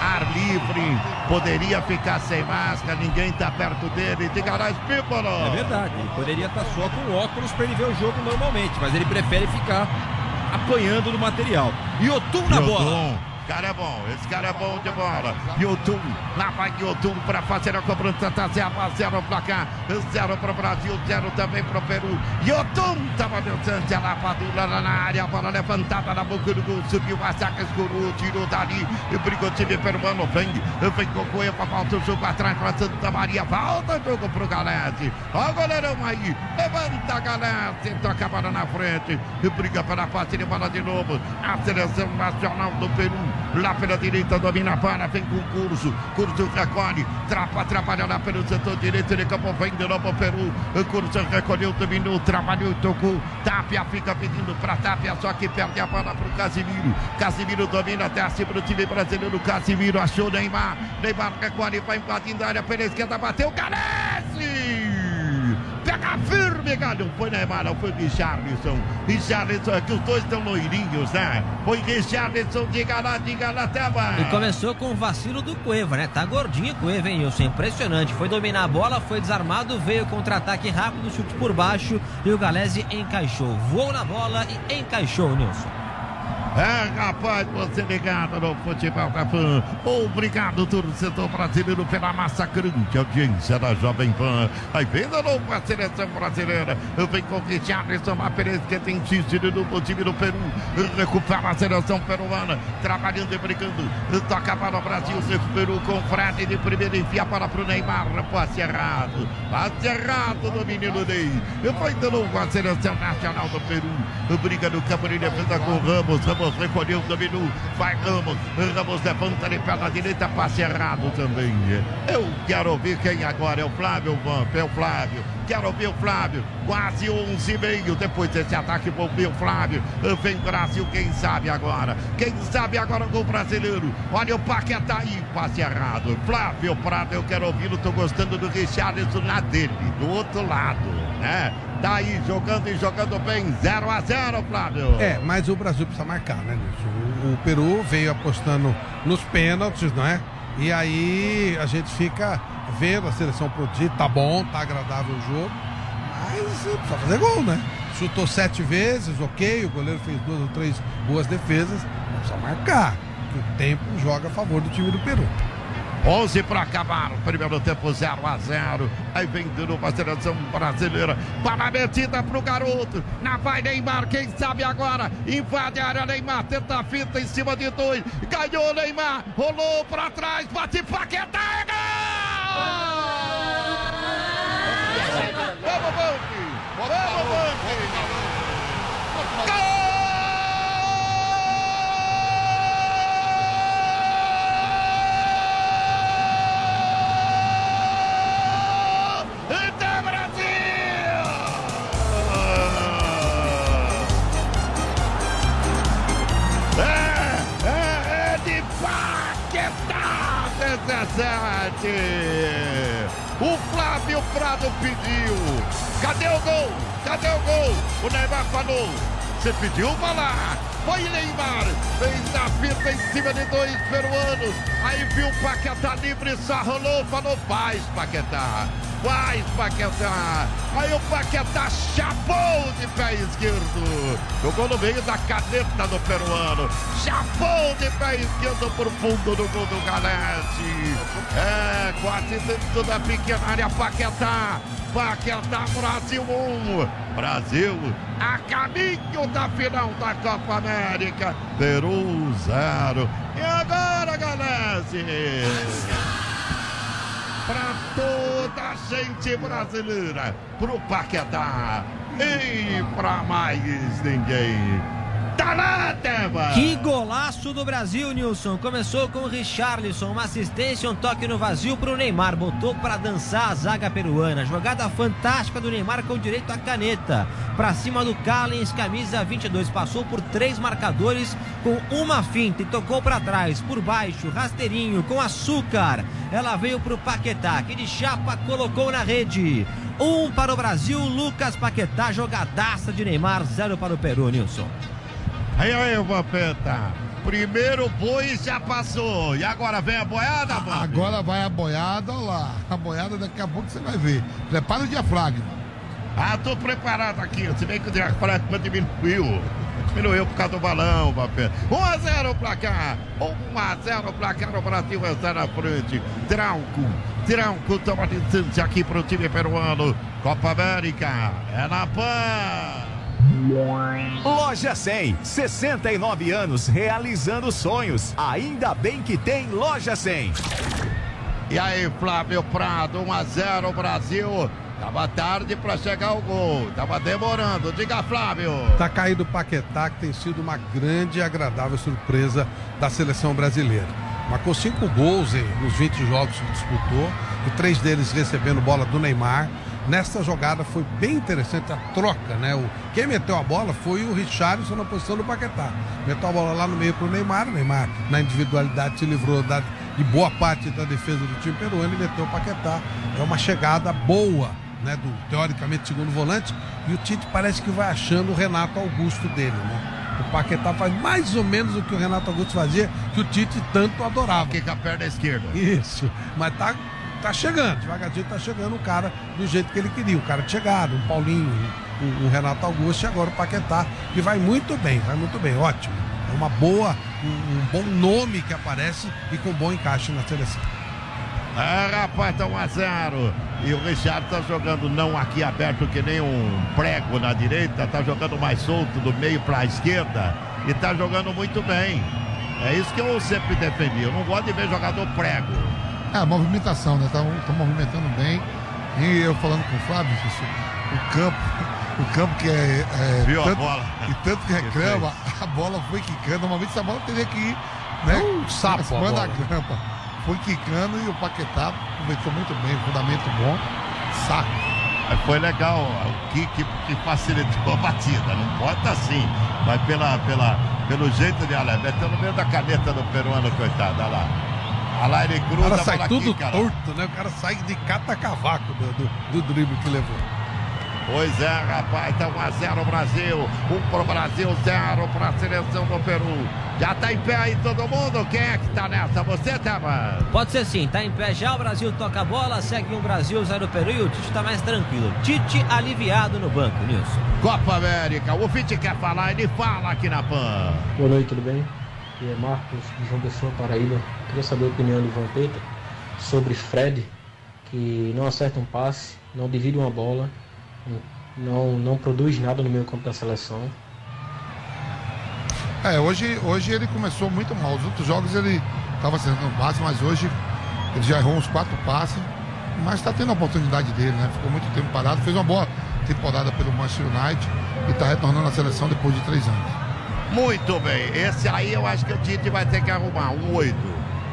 Ar livre, poderia ficar sem máscara, ninguém está perto dele. Diga lá, Espípolo. É verdade, ele poderia estar só com óculos para ele ver o jogo normalmente, mas ele prefere ficar apanhando no material. E o Tum na bola cara é bom, esse cara é bom de bola. Yotun, lá vai Yotun para fazer a cobrança, tá 0 a 0 placar, 0 para o Brasil, 0 também para o Peru. Yotun estava dançando, a Padula lá na área, a bola levantada na boca do gol, subiu a saca, escurou, tirou dali, e brigou o time peruano, vem, vem com Coelho, falta o jogo atrás para Santa Maria, volta o jogo pro Galete. Ó o goleirão aí, levanta a Galete, toca a bola na frente, e briga para a parte de bola de novo, a seleção nacional do Peru lá pela direita, domina a bola, vem com curso, curso recolhe, trapa, atrapalha lá pelo setor direito, ele acabou, vem de novo Peru, curso recolheu, dominou, trabalhou, tocou, Tapia fica pedindo para Tapia, só que perde a bola para o Casimiro, Casimiro domina, desce para o time brasileiro, Casimiro achou Neymar, Neymar recolhe, vai invadindo a área pela esquerda, bateu, Galese! Pega firme, galho. Foi Neymar, não foi Richarlison. Richarlison, é que os dois estão loirinhos, né? Foi Richarlison, diga lá, diga lá, Teba. E começou com o vacilo do Cueva, né? Tá gordinho o Cueva, hein, Wilson? Impressionante. Foi dominar a bola, foi desarmado, veio contra-ataque rápido, chute por baixo e o Galese encaixou. Voou na bola e encaixou, Nilson. É, rapaz, você ligado no Futebol da Pan. Obrigado, torcedor brasileiro, pela massacrante audiência da Jovem Pan. Aí vem de novo a seleção brasileira. Vem com o Richarlison, a Perez que tem insistido no time do Peru. Recupera a seleção peruana. Trabalhando e brigando. Toca para o Brasil, recuperou com o Fred de primeira. Enfia para o Neymar. Passe errado. Passe errado do menino Ney. Vai de novo a seleção nacional do Peru. Briga no campo de defesa com o Ramos. Ramos recolheu, dominou, vai Ramos, Ramos levanta de perna direita, passe errado também. Eu quero ouvir quem agora, é o Flávio Vamp, é o Flávio. Quero ouvir o Flávio, quase 11 e meio depois desse ataque, vou ouvir o Flávio. Vem Brasil, quem sabe agora? Quem sabe agora o gol brasileiro? Olha o Paquetá aí, passe errado. Flávio Prado, eu quero ouvi-lo, tô gostando do Richarlison lá dele, do outro lado, né? Tá aí jogando e jogando bem, 0 a 0 Flávio. É, mas o Brasil precisa marcar, né? O, o Peru veio apostando nos pênaltis, não é? E aí a gente fica vendo a seleção produzir, tá bom, tá agradável o jogo, mas precisa fazer gol, né? Chutou sete vezes, ok, o goleiro fez duas ou três boas defesas, mas precisa marcar, que o tempo joga a favor do time do Peru. 11 para acabar o primeiro tempo 0 a 0. Aí vem de novo a seleção brasileira. Para a metida pro garoto. Na vai Neymar, quem sabe agora? Invade a área Neymar, tenta a fita em cima de dois. Ganhou Neymar, rolou para trás, bate Paquetá, é gol! Vamos, Banque! Vamos, Banque! 17! O Flávio Prado pediu. Cadê o gol? Cadê o gol? O Neymar falou. Você pediu, vai lá. Foi Neymar. Fez a fita em cima de dois peruanos. Aí viu o Paquetá livre, só rolou. Falou, faz, Paquetá. Faz, Paquetá. Aí o Paquetá chapou de pé esquerdo. Jogou no meio da caneta do peruano. Chapou de pé esquerdo por fundo do gol do Galete. É, quase dentro da pequena área, Paquetá. Paquetá, Brasil 1. Brasil a caminho da final da Copa América. Peru 0. E agora, Galese? Para toda a gente brasileira, pro Paquetá e para mais ninguém. Que golaço do Brasil, Nilson. Começou com o Richarlison, uma assistência, um toque no vazio pro Neymar. Botou para dançar a zaga peruana. Jogada fantástica do Neymar com direito à caneta. Pra cima do Callens, camisa 22. Passou por três marcadores com uma finta e tocou para trás, por baixo, rasteirinho, com açúcar. Ela veio pro Paquetá, que de chapa colocou na rede. Um para o Brasil, Lucas Paquetá, jogadaça de Neymar, zero para o Peru, Nilson. Aí, aí, Vampeta. Primeiro boi já passou. E agora vem a boiada, Vamp? Agora vai a boiada, olha lá. A boiada daqui a pouco você vai ver. Prepara o diafragma. Ah, tô preparado aqui. Se bem que o diafragma diminuiu. Diminuiu por causa do balão, Vampeta. 1 a 0 o placar. 1 a 0 o Brasil está na frente. Trauco. Trauco toma distância aqui pro time peruano. Copa América. É na PAN. Loja 100, 69 anos realizando sonhos. Ainda bem que tem Loja 100. E aí, Flávio Prado, 1 a 0 Brasil. Tava tarde para chegar o gol. Tava demorando. Diga, Flávio. Tá caído o Paquetá, que tem sido uma grande e agradável surpresa da seleção brasileira. Marcou cinco gols em, nos 20 jogos que disputou, e três deles recebendo bola do Neymar. Nessa jogada foi bem interessante a troca, né? O, quem meteu a bola foi o Richarlison na posição do Paquetá. Meteu a bola lá no meio pro Neymar. O Neymar, na individualidade, se livrou da, de boa parte da defesa do time peruano e meteu o Paquetá. É uma chegada boa né, do teoricamente segundo volante, e o Tite parece que vai achando o Renato Augusto dele, né? O Paquetá faz mais ou menos o que o Renato Augusto fazia, que o Tite tanto adorava. Com a perna esquerda. Isso, mas tá, tá chegando, devagarzinho tá chegando o cara do jeito que ele queria, o cara de chegada, um Paulinho, um, um Renato Augusto e agora o Paquetá, que vai muito bem, vai muito bem, ótimo. É uma boa, um, um bom nome que aparece e com bom encaixe na seleção. Ah, rapaz, tá 1 a 0 E o Richard tá jogando não aqui aberto que nem um prego na direita, tá jogando mais solto do meio para a esquerda e tá jogando muito bem. É isso que eu sempre defendi. Eu não gosto de ver jogador prego. É, a movimentação, né? Tá, tá movimentando bem. E eu falando com o Flávio, o campo, o campo que é. é Viu tanto, a bola? E tanto que reclama, a bola foi quicando. Normalmente essa bola teria que ir, né? Um sapo a da bola. grampa. Foi quicando e o Paquetá aproveitou muito bem, fundamento bom. Saco. Foi legal o kick que facilitou a batida. Não bota assim, mas pela, pela, pelo jeito de olha, meteu no meio da caneta do peruano, coitado. Olha lá. Olha lá, ele O cruza cara a sai tudo lá. torto, né? O cara sai de cata-cavaco do, do, do drible que levou. Pois é, rapaz, tá 1x0 Brasil, 1 pro Brasil, 0 pra seleção do Peru. Já tá em pé aí todo mundo? Quem é que tá nessa? Você, Tava? Pode ser sim, tá em pé já, o Brasil toca a bola, segue um Brasil, zero Peru e o Tite tá mais tranquilo. Tite aliviado no banco, Nilson. Copa América, o Fite quer falar, ele fala aqui na PAN. Boa noite, tudo bem? Aqui é Marcos de João Pessoa, Paraíba. Queria saber a opinião do Vampeta sobre Fred, que não acerta um passe, não divide uma bola, não, não produz nada no meio campo da seleção. É, hoje, hoje ele começou muito mal. Os outros jogos ele estava acertando passe, mas hoje ele já errou uns quatro passes. Mas está tendo a oportunidade dele, né? Ficou muito tempo parado, fez uma boa temporada pelo Manchester United e está retornando à seleção depois de três anos. Muito bem, esse aí eu acho que o Tite vai ter que arrumar, um 8.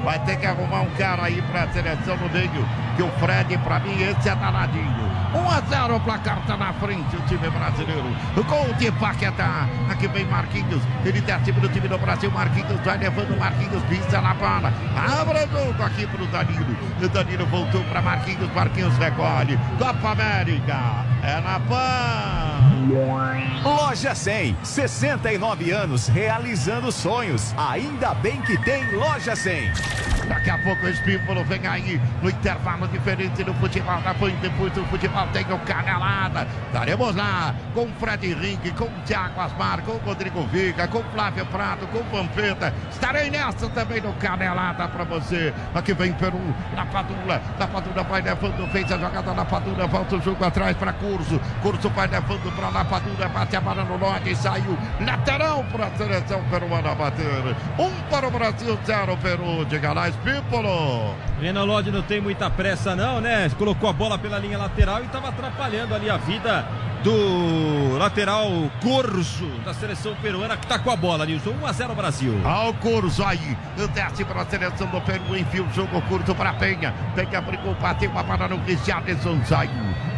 Vai ter que arrumar um cara aí pra seleção no meio, que o Fred, pra mim, esse é danadinho. 1 a 0 o placar tá na frente, o time brasileiro. O gol de Paquetá. Aqui vem Marquinhos. Ele desce pro time do Brasil. Marquinhos vai levando Marquinhos, pisa na bola. Abra jogo aqui pro Danilo. O Danilo voltou pra Marquinhos. Marquinhos recolhe. Copa América. É na PAN. Loja 100, 69 anos realizando sonhos. Ainda bem que tem Loja 100. Daqui a pouco o Espímpolo vem aí no intervalo diferente do futebol Pan. Depois do futebol tem o Canelada. Estaremos lá com Fred Henrique, com Thiago Asmar, com Rodrigo Viga, com Flávio Prado, com o Vampeta. Estarei nessa também no Canelada pra você. Aqui vem Peru, na Padula. Na Padula vai levando, fez a jogada na Padula, volta o jogo atrás pra Curso. Curso vai levando pra na Padula, bate a bola no lote saiu. Lateral pra seleção peruana bater. Um para o Brasil, zero Peru. Diga lá, Espímpolo. Renan Lodge não tem muita pressa não, né? Colocou a bola pela linha lateral e estava atrapalhando ali a vida do lateral Corso da seleção peruana que tá com a bola, Nilson. 1 a 0 Brasil. Ao curso aí, desce para a seleção do Peru, enfia o jogo curto para Penha. Penha brigou, bateu a bola no Richardson, saiu.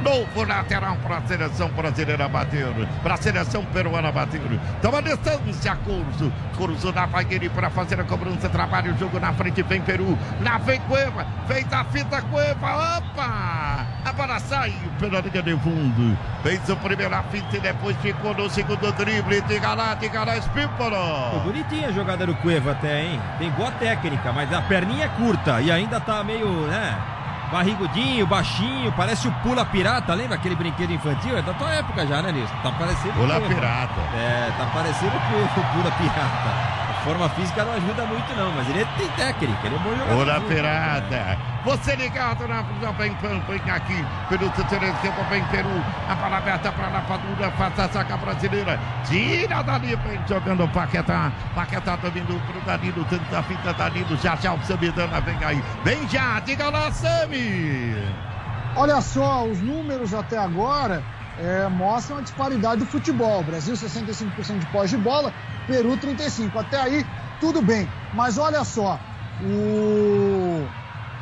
Novo lateral para a seleção brasileira bater, para a seleção peruana bater. Toma distância, Curso. Curso na Pagueira para fazer a cobrança, trabalha o jogo na frente, vem Peru. Lá vem Cueva, fez a fita Cueva, opa! A bola saiu pela linha de fundo. Fez o primeiro a fita e depois ficou no segundo drible. Lá, Pô, Espímpolo. bonitinha a jogada do Cueva até, hein? Tem boa técnica, mas a perninha é curta e ainda tá meio, né? Barrigudinho, baixinho, parece o Pula Pirata, lembra aquele brinquedo infantil? É da tua época já, né, Nilson? Tá parecendo Pula. Pirata. É, tá parecendo o Pula Pirata. Forma física não ajuda muito não, mas ele tem técnica, ele é bom jogador. Olá, Pirata. Você ligado na Jovem Pan, vem aqui pelo Tuteresquema, vem Peru. A bola aberta para a Lapadura, faz a saca brasileira. Tira dali, vem jogando o Paquetá. Paquetá tá vindo pro Danilo, tenta a fita Danilo. Já já o Samidana vem aí. Vem já, diga lá, Sami. Olha só, os números até agora é, mostram a disparidade do futebol. Brasil 65% de pós de bola, Peru 35%. Até aí, tudo bem. Mas olha só, o.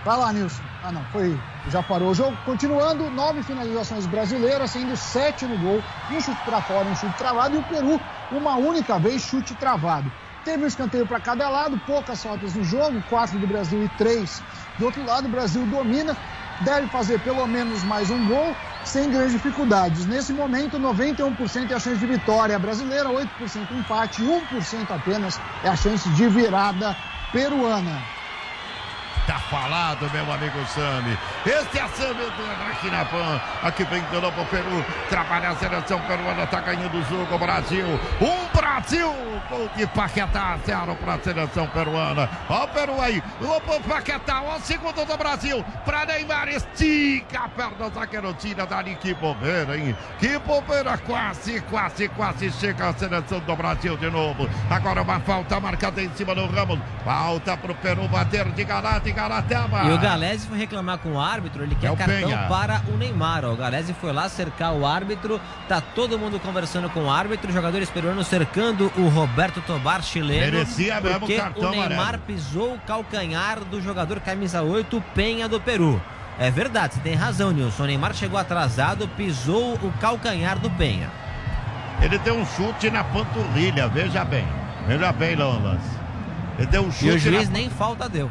Vai lá, Nilson. Ah, não, foi. Já parou o jogo. Continuando, nove finalizações brasileiras, sendo sete no gol, um chute para fora, um chute travado, e o Peru, uma única vez, chute travado. Teve um escanteio para cada lado, poucas faltas no jogo, quatro do Brasil e três do outro lado. O Brasil domina, deve fazer pelo menos mais um gol, sem grandes dificuldades. Nesse momento, 91% é a chance de vitória brasileira, 8% empate, 1% apenas é a chance de virada peruana. Tá falado, meu amigo Sami. Este é Sami aqui na PAN. Aqui vem de novo o Peru. Trabalha a seleção peruana, tá ganhando o jogo. Brasil. Um Brasil. Gol de Paquetá. Zero para a seleção peruana. Ó o Peru aí. O Paquetá. Ó o segundo do Brasil. Para Neymar. Estica a perna. Zagueiro tira dali. Que bobeira, hein? Que bobeira. Quase, quase, quase chega a seleção do Brasil de novo. Agora uma falta marcada em cima do Ramos. Falta pro Peru bater de galate. E o Galese foi reclamar com o árbitro, ele quer é cartão Penha. para o Neymar. O Galese foi lá cercar o árbitro, tá todo mundo conversando com o árbitro, jogadores peruanos cercando o Roberto Tobar chileno. Merecia mesmo porque cartão o Neymar amarelo. pisou o calcanhar do jogador camisa 8, Penha do Peru. É verdade, você tem razão, Nilson. O Neymar chegou atrasado, pisou o calcanhar do Penha. Ele deu um chute na panturrilha, veja bem. Veja bem, Lolas. Ele deu um chute. E o juiz na... nem falta deu.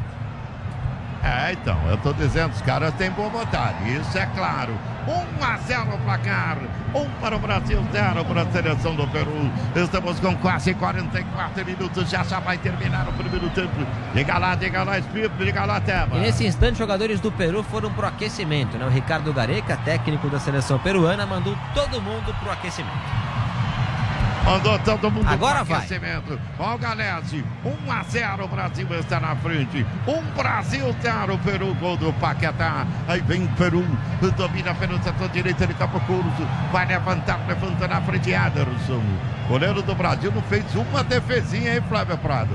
É, então, eu tô dizendo, os caras têm boa vontade, isso é claro. 1 a 0 o placar, 1 para o Brasil, 0 para a seleção do Peru. Estamos com quase 44 minutos, já já vai terminar o primeiro tempo. Diga lá, diga lá, Espírito, diga lá, Teba. E nesse instante, jogadores do Peru foram pro aquecimento, né? O Ricardo Gareca, técnico da seleção peruana, mandou todo mundo pro aquecimento. Mandou todo mundo Agora vai. aquecimento. Ó o Galese. 1 a 0 o Brasil está na frente. 1 Brasil 0 Peru, gol do Paquetá. Aí vem Peru. Domina pelo setor direito de Campo Curso. Vai levantar, levanta na frente Aderson. Goleiro do Brasil não fez uma defesinha, hein, Flávio Prado?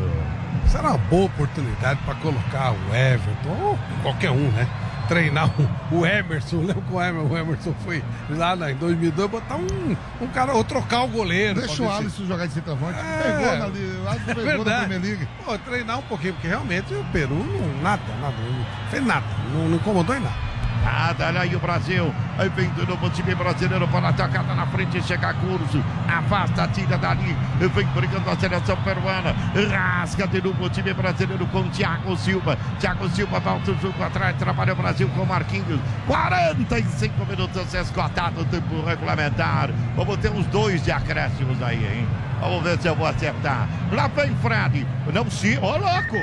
Será uma boa oportunidade para colocar o Everton, ou qualquer um, né? Treinar o, Emerson. Lembra que o Emerson, o Emerson foi lá em 2002 botar um, um cara, ou trocar o goleiro. Deixa o Alisson jogar de centroavante. É, pegou na, Alisson pegou na Premier League. Pô, treinar um pouquinho, porque realmente o Peru não, nada, nada, não fez nada, não, não incomodou em nada. Nada, olha aí o Brasil. Aí vem do novo time brasileiro para atacar na frente, chega curso. Afasta, tira dali. Vem brigando a seleção peruana. Rasga de novo o time brasileiro com Thiago Silva. Thiago Silva volta o jogo atrás. Trabalha o Brasil com Marquinhos. 45 minutos esgotado tempo regulamentar. Vamos ter uns dois de acréscimos aí, hein? Vamos ver se eu vou acertar. Lá vem Fred. Não, sim. Ô, louco!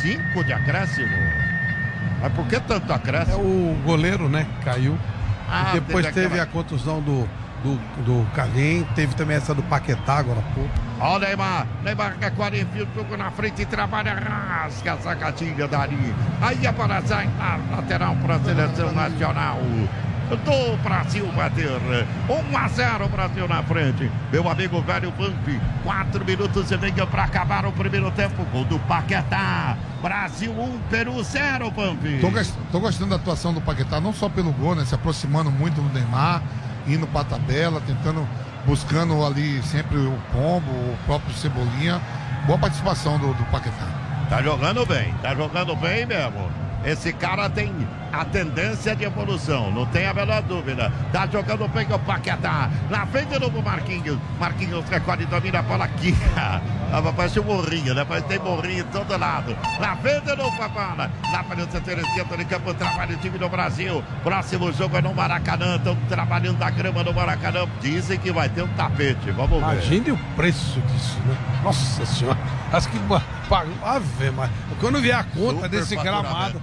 Cinco de acréscimo. Mas por que tanto acréscimo? É o goleiro, né? Caiu. Ah, e depois teve, teve a contusão do, do, do teve também essa do Paquetá agora pouco. Ó o Neymar, Neymar que enfia o jogo na frente e trabalha, rasga a sacadinha dali. Aí a sai na lateral para a seleção nacional do Brasil bater. 1 a 0 Brasil na frente. Meu amigo velho Vamp, 4 minutos e meio para acabar o primeiro tempo. Gol do Paquetá. Brasil 1, Peru 0, Vamp. Tô, gostando da atuação do Paquetá, não só pelo gol, né? Se aproximando muito do Neymar, indo para a tabela, tentando, buscando ali sempre o pombo, o próprio Cebolinha. Boa participação do, do Paquetá. Tá jogando bem, tá jogando bem mesmo. Esse cara tem a tendência de evolução, não tem a menor dúvida. Tá jogando bem o Paquetá. Na frente novo Marquinhos. Marquinhos recolhe, domina a bola aqui. Ah, parece um morrinho, né? Que tem morrinho de todo lado. Na frente de novo a bola. Lá para o setor esquerdo de campo, trabalho o time do Brasil. Próximo jogo é no Maracanã. Estão trabalhando da grama no Maracanã. Dizem que vai ter um tapete. Vamos ver. Imagine o preço disso, né? Nossa Senhora. Acho que. Ave, mas quando vier a conta Super desse gramado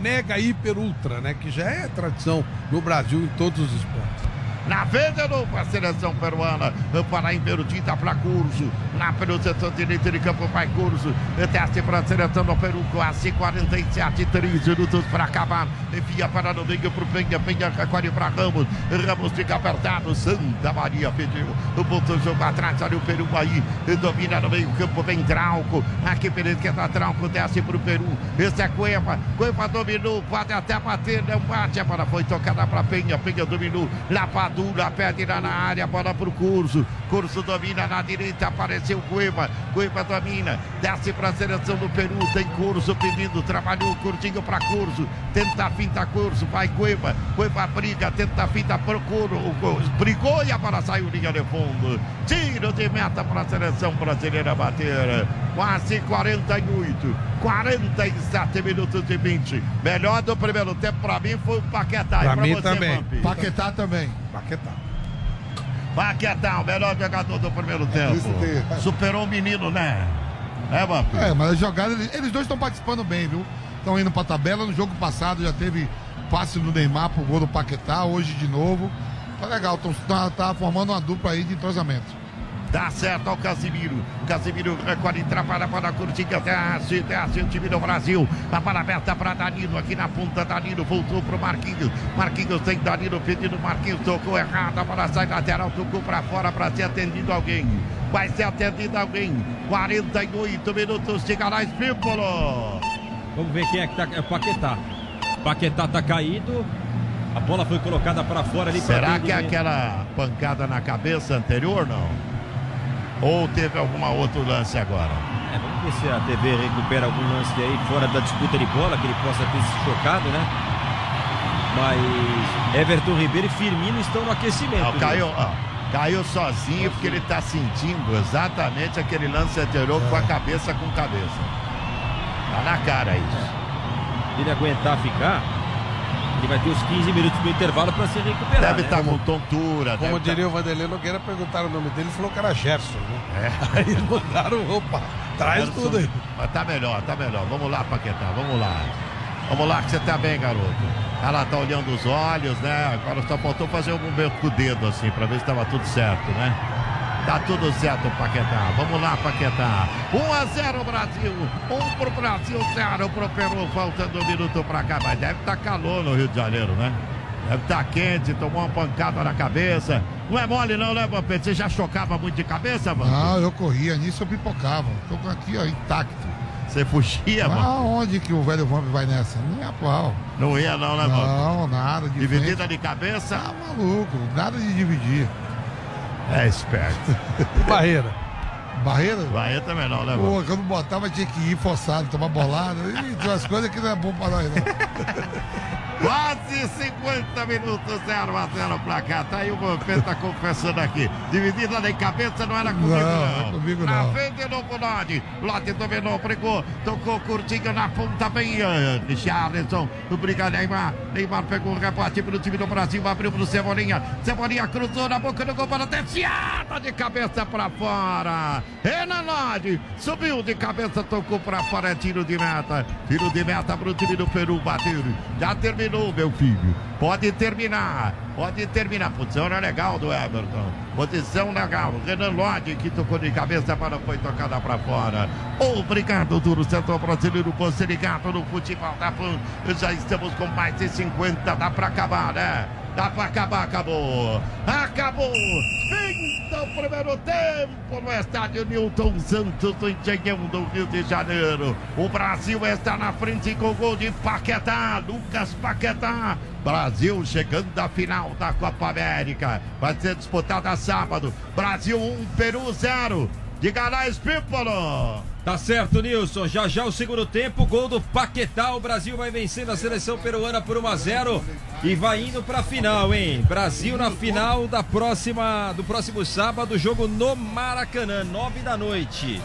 mega, hiper, ultra, né? Que já é tradição no Brasil em todos os esportes. Na venda para a seleção peruana. Para Invertida para curso. Na setor direito de campo vai curso. Teste para a seleção do Peru. Quase 47, 3 minutos para acabar. Envia para no meio para o Penha. Penha recolhe para Ramos. Ramos fica apertado. Santa Maria pediu. O botou o jogo atrás. Olha o Peru aí. Domina no meio campo. Vem Trauco. Aqui pela esquerda. Trauco desce para o Peru. Esse é Cueva. Cueva dominou. Pode até bater. Não bate. A bola foi tocada para Penha. Penha dominou. Lapadura. Pede na área. Bola para o curso. Curso domina na direita. Apareceu Cueva. Cueva domina. Desce para a seleção do Peru. Tem curso pedindo. Trabalhou curtinho para curso. Tenta a finta curso. Vai Cueva. Cueva briga. Tenta a finta procura. Brigou e a bola saiu linha de fundo. Tiro de meta para a seleção brasileira bater. Quase 48. 47 minutos e 20. Melhor do primeiro tempo para mim foi o Paquetá. Pra E mim você, também. Vampi? Paquetá também. Paquetá. Paquetá, o melhor jogador do primeiro tempo. isso tem. Superou o menino, né? É, Vampi? É, mas a jogada, eles, eles dois estão participando bem, viu? Estão indo pra tabela. No jogo passado já teve passe do Neymar pro gol do Paquetá, hoje de novo. Tá legal, tão, tá, tá formando uma dupla aí de entrosamento. Dá certo ao Casimiro. Casimiro recolhe, trabalha para a Curtinha. Desce, desce o time do Brasil. A bola aberta para Danilo. Aqui na ponta, Danilo voltou para o Marquinhos. Marquinhos tem Danilo pedindo. Marquinhos tocou errado. A bola sai lateral, tocou para fora para ser atendido alguém. Vai ser atendido alguém. 48 minutos. Chega lá, Espímpolo. Vamos ver quem é que tá. É o Paquetá. Paquetá tá caído. A bola foi colocada para fora ali. Será que é atendimento. aquela pancada na cabeça anterior, não? Ou teve alguma outro lance agora? É, vamos ver se a TV recupera algum lance aí fora da disputa de bola, que ele possa ter se chocado, né? Mas Everton Ribeiro e Firmino estão no aquecimento. Não, caiu, ó, caiu sozinho porque ele está sentindo exatamente aquele lance anterior com a cabeça com cabeça. Tá na cara isso. Se ele aguentar ficar, ele vai ter os 15 minutos do intervalo para se recuperar. Deve né? estar com tontura. Como deve tá- diria o Vanderlei Nogueira, perguntaram o nome dele e falou que era Gerson, né? É. Aí mudaram roupa. Traz Gerson, tudo aí. Mas tá melhor, tá melhor. Vamos lá, Paquetá, vamos lá. Vamos lá que você tá bem, garoto. Ela tá olhando os olhos, né? Agora só faltou fazer um movimento com o dedo, assim, pra ver se tava tudo certo, né? Tá tudo certo, Paquetá. Vamos lá, Paquetá. 1 a 0 Brasil. 1 pro Brasil, 0 pro Peru. Faltando um minuto pra cá. Mas deve estar calor no Rio de Janeiro, né? Deve estar quente, tomou uma pancada na cabeça. Não é mole não, né, Vampeta? Você já chocava muito de cabeça, mano? Não, eu corria, nisso eu pipocava. Tô aqui, ó, intacto. Você fugia, mano? Aonde que o velho Vamp vai nessa? Nem a pau. Não ia não, né, mano? Não, nada. De Dividida frente. de cabeça? Tá maluco, nada de dividir. É esperto. E Barreira? Barreira? Barreira também não, né, mano? Pô, quando botava tinha que ir forçado, tomar bolada. Tem umas coisas que não é bom pra nós, não. Quase 50 minutos, 0 a 0 pra cá. Tá aí o Vampeta confessando aqui. Dividida de cabeça não era comigo, Não, não. não é comigo, Na não. frente de novo, Lodi. Lodi dominou, brigou, tocou curtinho na ponta, bem. Richarlison, briga Neymar. Neymar pegou o rebote pro time do Brasil, abriu pro Cebolinha. Cebolinha cruzou na boca do gol para desviada de cabeça pra fora. Renan Lodi subiu de cabeça, tocou pra fora, é tiro de meta. Tiro de meta pro time do Peru bater. Já terminou, meu filho. Pode terminar. Pode terminar. Posição era legal do Everton. Posição legal. Renan Lodi que tocou de cabeça, a bola foi tocada pra fora. Obrigado, Duro Centro Brasileiro, você ligado no futebol da Pan. Já estamos com mais de 50. Dá pra acabar, né? Dá pra acabar, acabou. Acabou. Fim do primeiro tempo no estádio Newton Santos do Engenhão do Rio de Janeiro. O Brasil está na frente com o gol de Paquetá, Lucas Paquetá. Brasil chegando à final da Copa América. Vai ser disputada sábado. Brasil 1, Peru 0. Diga lá, Espípolo. Tá certo, Nilson. Já já o segundo tempo, gol do Paquetá. O Brasil vai vencendo a seleção peruana por 1 a 0 e vai indo pra final, hein? Brasil na final da próxima do próximo sábado, jogo no Maracanã, 9 da noite.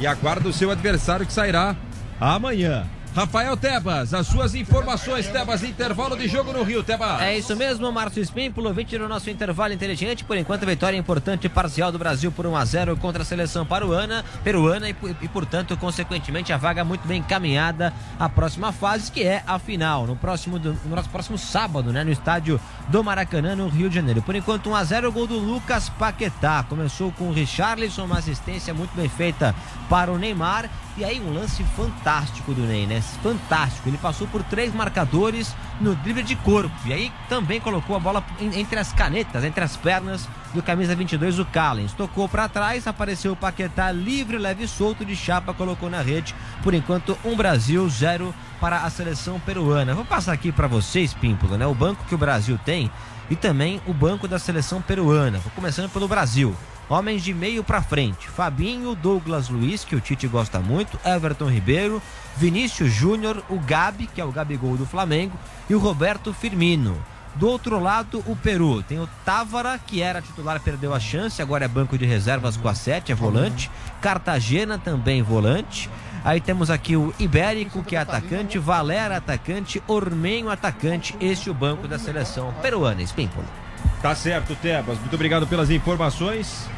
E aguarda o seu adversário que sairá amanhã. Rafael Tebas, as suas informações, Tebas, intervalo de jogo no Rio, Tebas. É isso mesmo, Márcio Espímpolo, 20 no nosso intervalo inteligente. Por enquanto, vitória importante parcial do Brasil por 1 a 0 contra a seleção peruana, peruana e, e, portanto, consequentemente, a vaga muito bem encaminhada à próxima fase, que é a final, no próximo, no nosso próximo sábado, né, no estádio do Maracanã, no Rio de Janeiro. Por enquanto, 1 a 0 gol do Lucas Paquetá. Começou com o Richarlison, uma assistência muito bem feita para o Neymar. E aí, um lance fantástico do Ney, né? Fantástico. Ele passou por três marcadores no drible de corpo. E aí também colocou a bola entre as canetas, entre as pernas do camisa 22, o Callens. Tocou para trás, apareceu o Paquetá livre, leve e solto de chapa, colocou na rede. Por enquanto, um Brasil, zero para a seleção peruana. Vou passar aqui para vocês, Pímpolo, né? O banco que o Brasil tem e também o banco da seleção peruana. Vou começando pelo Brasil. Homens de meio para frente: Fabinho, Douglas Luiz, que o Tite gosta muito, Everton Ribeiro, Vinícius Júnior, o Gabi, que é o Gabigol do Flamengo, e o Roberto Firmino. Do outro lado, o Peru. Tem o Távara, que era titular, perdeu a chance, agora é banco de reservas com a 7, é volante. Cartagena também volante. Aí temos aqui o Ibérico, que é atacante, Valera atacante, Ormenho atacante. Esse é o banco da seleção peruana. Espímpolo. Tá certo, Tebas. Muito obrigado pelas informações.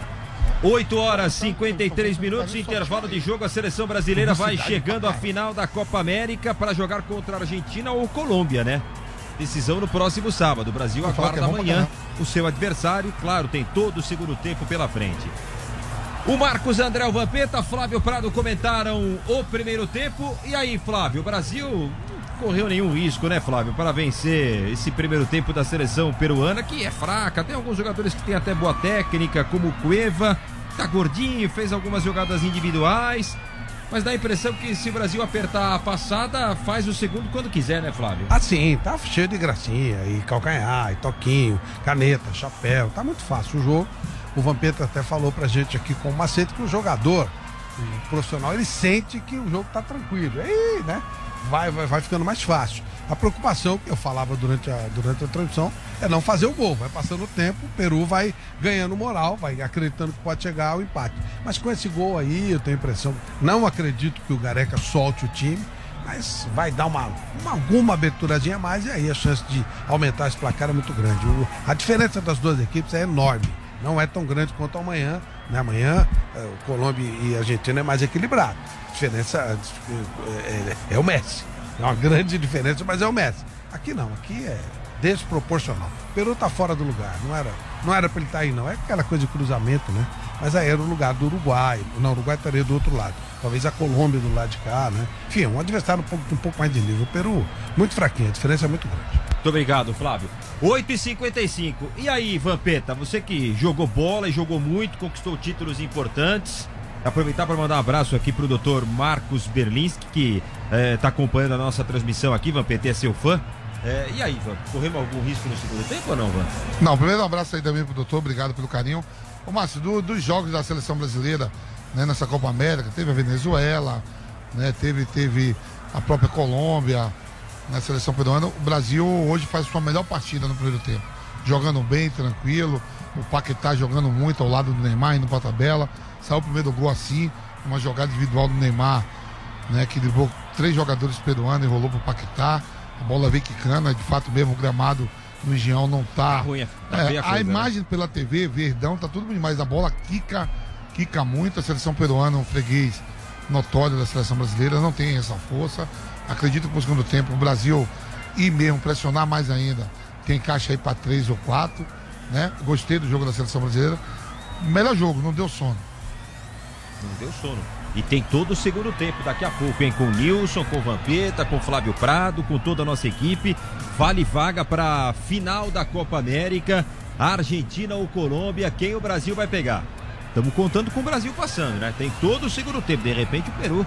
8 horas 53 minutos, intervalo de jogo. A seleção brasileira vai chegando à final da Copa América para jogar contra a Argentina ou Colômbia, né? Decisão no próximo sábado. O Brasil aguarda amanhã o seu adversário. Claro, tem todo o segundo tempo pela frente. O Marcos André Vampeta, Flávio Prado comentaram o primeiro tempo. E aí, Flávio, o Brasil correu nenhum risco, né, Flávio, para vencer esse primeiro tempo da seleção peruana, que é fraca. Tem alguns jogadores que têm até boa técnica, como o Cueva, tá gordinho, fez algumas jogadas individuais. Mas dá a impressão que se o Brasil apertar a passada, faz o segundo quando quiser, né, Flávio? Ah, sim, tá cheio de gracinha, e calcanhar, e toquinho, caneta, chapéu, tá muito fácil o jogo. O Vampeta até falou pra gente aqui com o macete que o jogador, o profissional, ele sente que o jogo tá tranquilo. Aí, né? Vai, vai, vai ficando mais fácil. A preocupação que eu falava durante a, durante a transmissão é não fazer o gol. Vai passando o tempo, o Peru vai ganhando moral, vai acreditando que pode chegar ao empate. Mas com esse gol aí, eu tenho a impressão, não acredito que o Gareca solte o time, mas vai dar uma, uma alguma aberturazinha a mais e aí a chance de aumentar esse placar é muito grande. O, a diferença das duas equipes é enorme não é tão grande quanto amanhã. Né? Amanhã, é, o Colômbia e a Argentina é mais equilibrado. A diferença é, é, o Messi. É uma grande diferença, mas é o Messi. Aqui não, aqui é desproporcional. Peru tá fora do lugar, não era, não era para ele estar tá aí, não. É aquela coisa de cruzamento, né? Mas aí era o lugar do Uruguai. Não, o Uruguai estaria do outro lado. Talvez a Colômbia do lado de cá, né? Enfim, um adversário um pouco, um pouco mais de nível. O Peru, muito fraquinho, a diferença é muito grande. Muito obrigado, Flávio. 8h55. E aí, Vampeta, você que jogou bola e jogou muito, conquistou títulos importantes. Aproveitar para mandar um abraço aqui pro doutor Marcos Berlinski, que está eh, acompanhando a nossa transmissão aqui. Vampeta é seu fã. É, e aí, Van, corremos algum risco no segundo tempo ou não, Van? Não, primeiro um abraço aí também pro doutor, obrigado pelo carinho. Ô, Márcio, do, dos jogos da seleção brasileira, né, nessa Copa América, teve a Venezuela, né, teve, teve a própria Colômbia, na seleção peruana. O Brasil hoje faz sua melhor partida no primeiro tempo. Jogando bem, tranquilo. O Paquetá jogando muito ao lado do Neymar, indo pra tabela. Saiu o primeiro gol assim, uma jogada individual do Neymar, né? Que levou três jogadores peruanos e rolou pro Paquetá. A bola veio quicando, de fato mesmo, o gramado no Engenhão não tá. tá ruim, tá é, a, coisa, né? imagem né? pela TV, verdão, tá tudo demais. A bola quica, quica muito. A seleção peruana, um freguês notório da seleção brasileira, não tem essa força. Acredito que no segundo tempo o Brasil ir mesmo pressionar mais ainda. Tem caixa aí para três ou quatro. Né? Gostei do jogo da seleção brasileira. Melhor jogo, não deu sono. Não deu sono. E tem todo o segundo tempo daqui a pouco, hein? Com o Nilson, com o Vampeta, com o Flávio Prado, com toda a nossa equipe. Vale vaga para final da Copa América. Argentina ou Colômbia, quem o Brasil vai pegar? Estamos contando com o Brasil passando, né? Tem todo o segundo tempo. De repente o Peru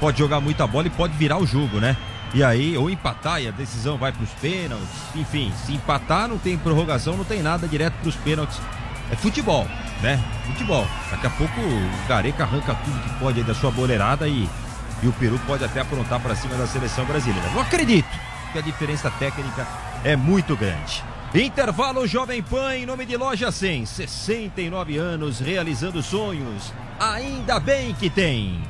pode jogar muita bola e pode virar o jogo, né? E aí, ou empatar e a decisão vai para os pênaltis. Enfim, se empatar, não tem prorrogação, não tem nada direto para os pênaltis. É futebol, né? Futebol. Daqui a pouco o Gareca arranca tudo que pode aí da sua boleirada e, e o Peru pode até aprontar para cima da seleção brasileira. Não acredito que a diferença técnica é muito grande. Intervalo Jovem Pan em nome de Loja 100. 69 anos realizando sonhos. Ainda bem que tem.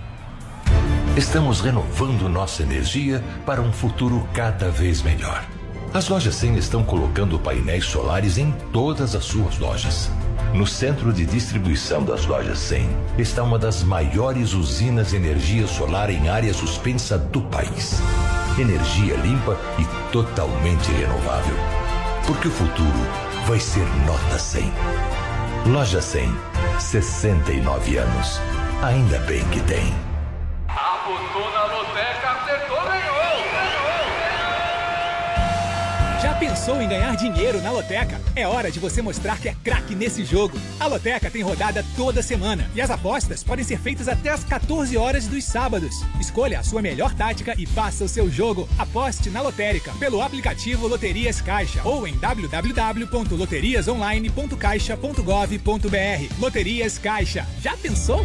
Estamos renovando nossa energia para um futuro cada vez melhor. As lojas 100 estão colocando painéis solares em todas as suas lojas. No centro de distribuição das lojas 100 está uma das maiores usinas de energia solar em área suspensa do país. Energia limpa e totalmente renovável. Porque o futuro vai ser nota 100. Loja 100, 69 anos. Ainda bem que tem. Apostou na loteca, acertou, ganhou! Já pensou em ganhar dinheiro na Loteca? É hora de você mostrar que é craque nesse jogo. A Loteca tem rodada toda semana e as apostas podem ser feitas até às 14 horas dos sábados. Escolha a sua melhor tática e faça o seu jogo. Aposte na Lotérica pelo aplicativo Loterias Caixa ou em www.loteriasonline.caixa.gov.br. Loterias Caixa. Já pensou?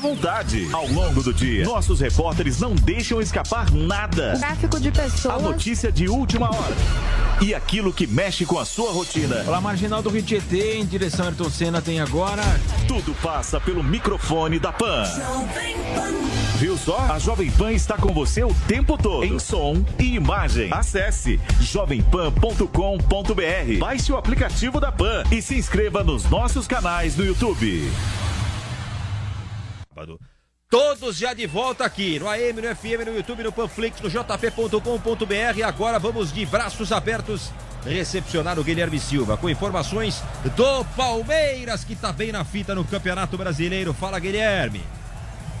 vontade. Ao longo do dia, nossos repórteres não deixam escapar nada. Tráfico de pessoas. A notícia de última hora. E aquilo que mexe com a sua rotina. Pela marginal do Rio Tietê, em direção a Ayrton Senna, tem agora. Tudo passa pelo microfone da Pan. Viu só? A Jovem Pan está com você o tempo todo. Em som e imagem. Acesse jovempan.com.br. Baixe o aplicativo da Pan e se inscreva nos nossos canais no YouTube. Todos já de volta aqui no AM, no FM, no YouTube, no Panflix, no jp.com.br. Agora vamos de braços abertos recepcionar o Guilherme Silva com informações do Palmeiras que tá bem na fita no Campeonato Brasileiro. Fala, Guilherme.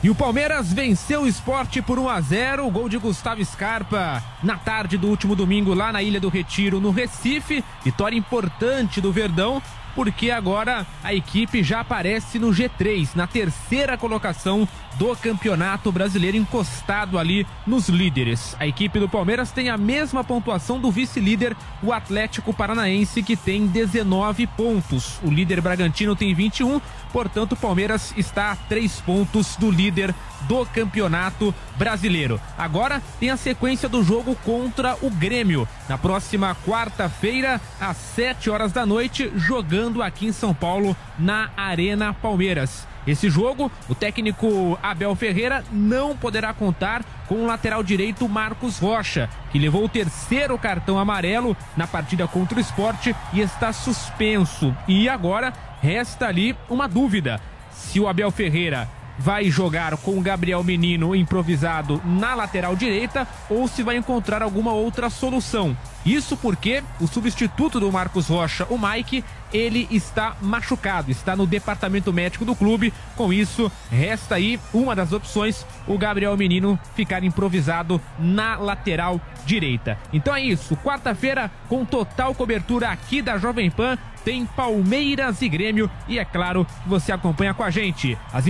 E o Palmeiras venceu o esporte por 1 a 0 o gol de Gustavo Scarpa na tarde do último domingo lá na Ilha do Retiro, no Recife. Vitória importante do Verdão, porque agora a equipe já aparece no G3, na terceira colocação do Campeonato Brasileiro, encostado ali nos líderes. A equipe do Palmeiras tem a mesma pontuação do vice-líder, o Atlético Paranaense, que tem 19 pontos. O líder Bragantino tem 21, portanto, o Palmeiras está a 3 pontos do líder do Campeonato Brasileiro. Agora tem a sequência do jogo contra o Grêmio. Na próxima quarta-feira, às 7 horas da noite, jogando aqui em São Paulo, na Arena Palmeiras. Esse jogo, o técnico Abel Ferreira não poderá contar com o lateral direito Marcos Rocha, que levou o terceiro cartão amarelo na partida contra o esporte e está suspenso. E agora resta ali uma dúvida: se o Abel Ferreira vai jogar com o Gabriel Menino improvisado na lateral direita ou se vai encontrar alguma outra solução. Isso porque o substituto do Marcos Rocha, o Mike, ele está machucado, está no departamento médico do clube. Com isso, resta aí uma das opções, o Gabriel Menino ficar improvisado na lateral direita. Então é isso, quarta-feira com total cobertura aqui da Jovem Pan, tem Palmeiras e Grêmio e é claro, você acompanha com a gente. As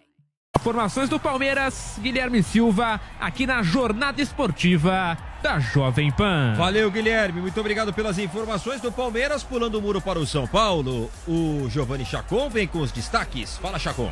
Informações do Palmeiras, Guilherme Silva, aqui na Jornada Esportiva da Jovem Pan. Valeu, Guilherme. Muito obrigado pelas informações do Palmeiras. Pulando o muro para o São Paulo, o Giovanni Chacon vem com os destaques. Fala, Chacon.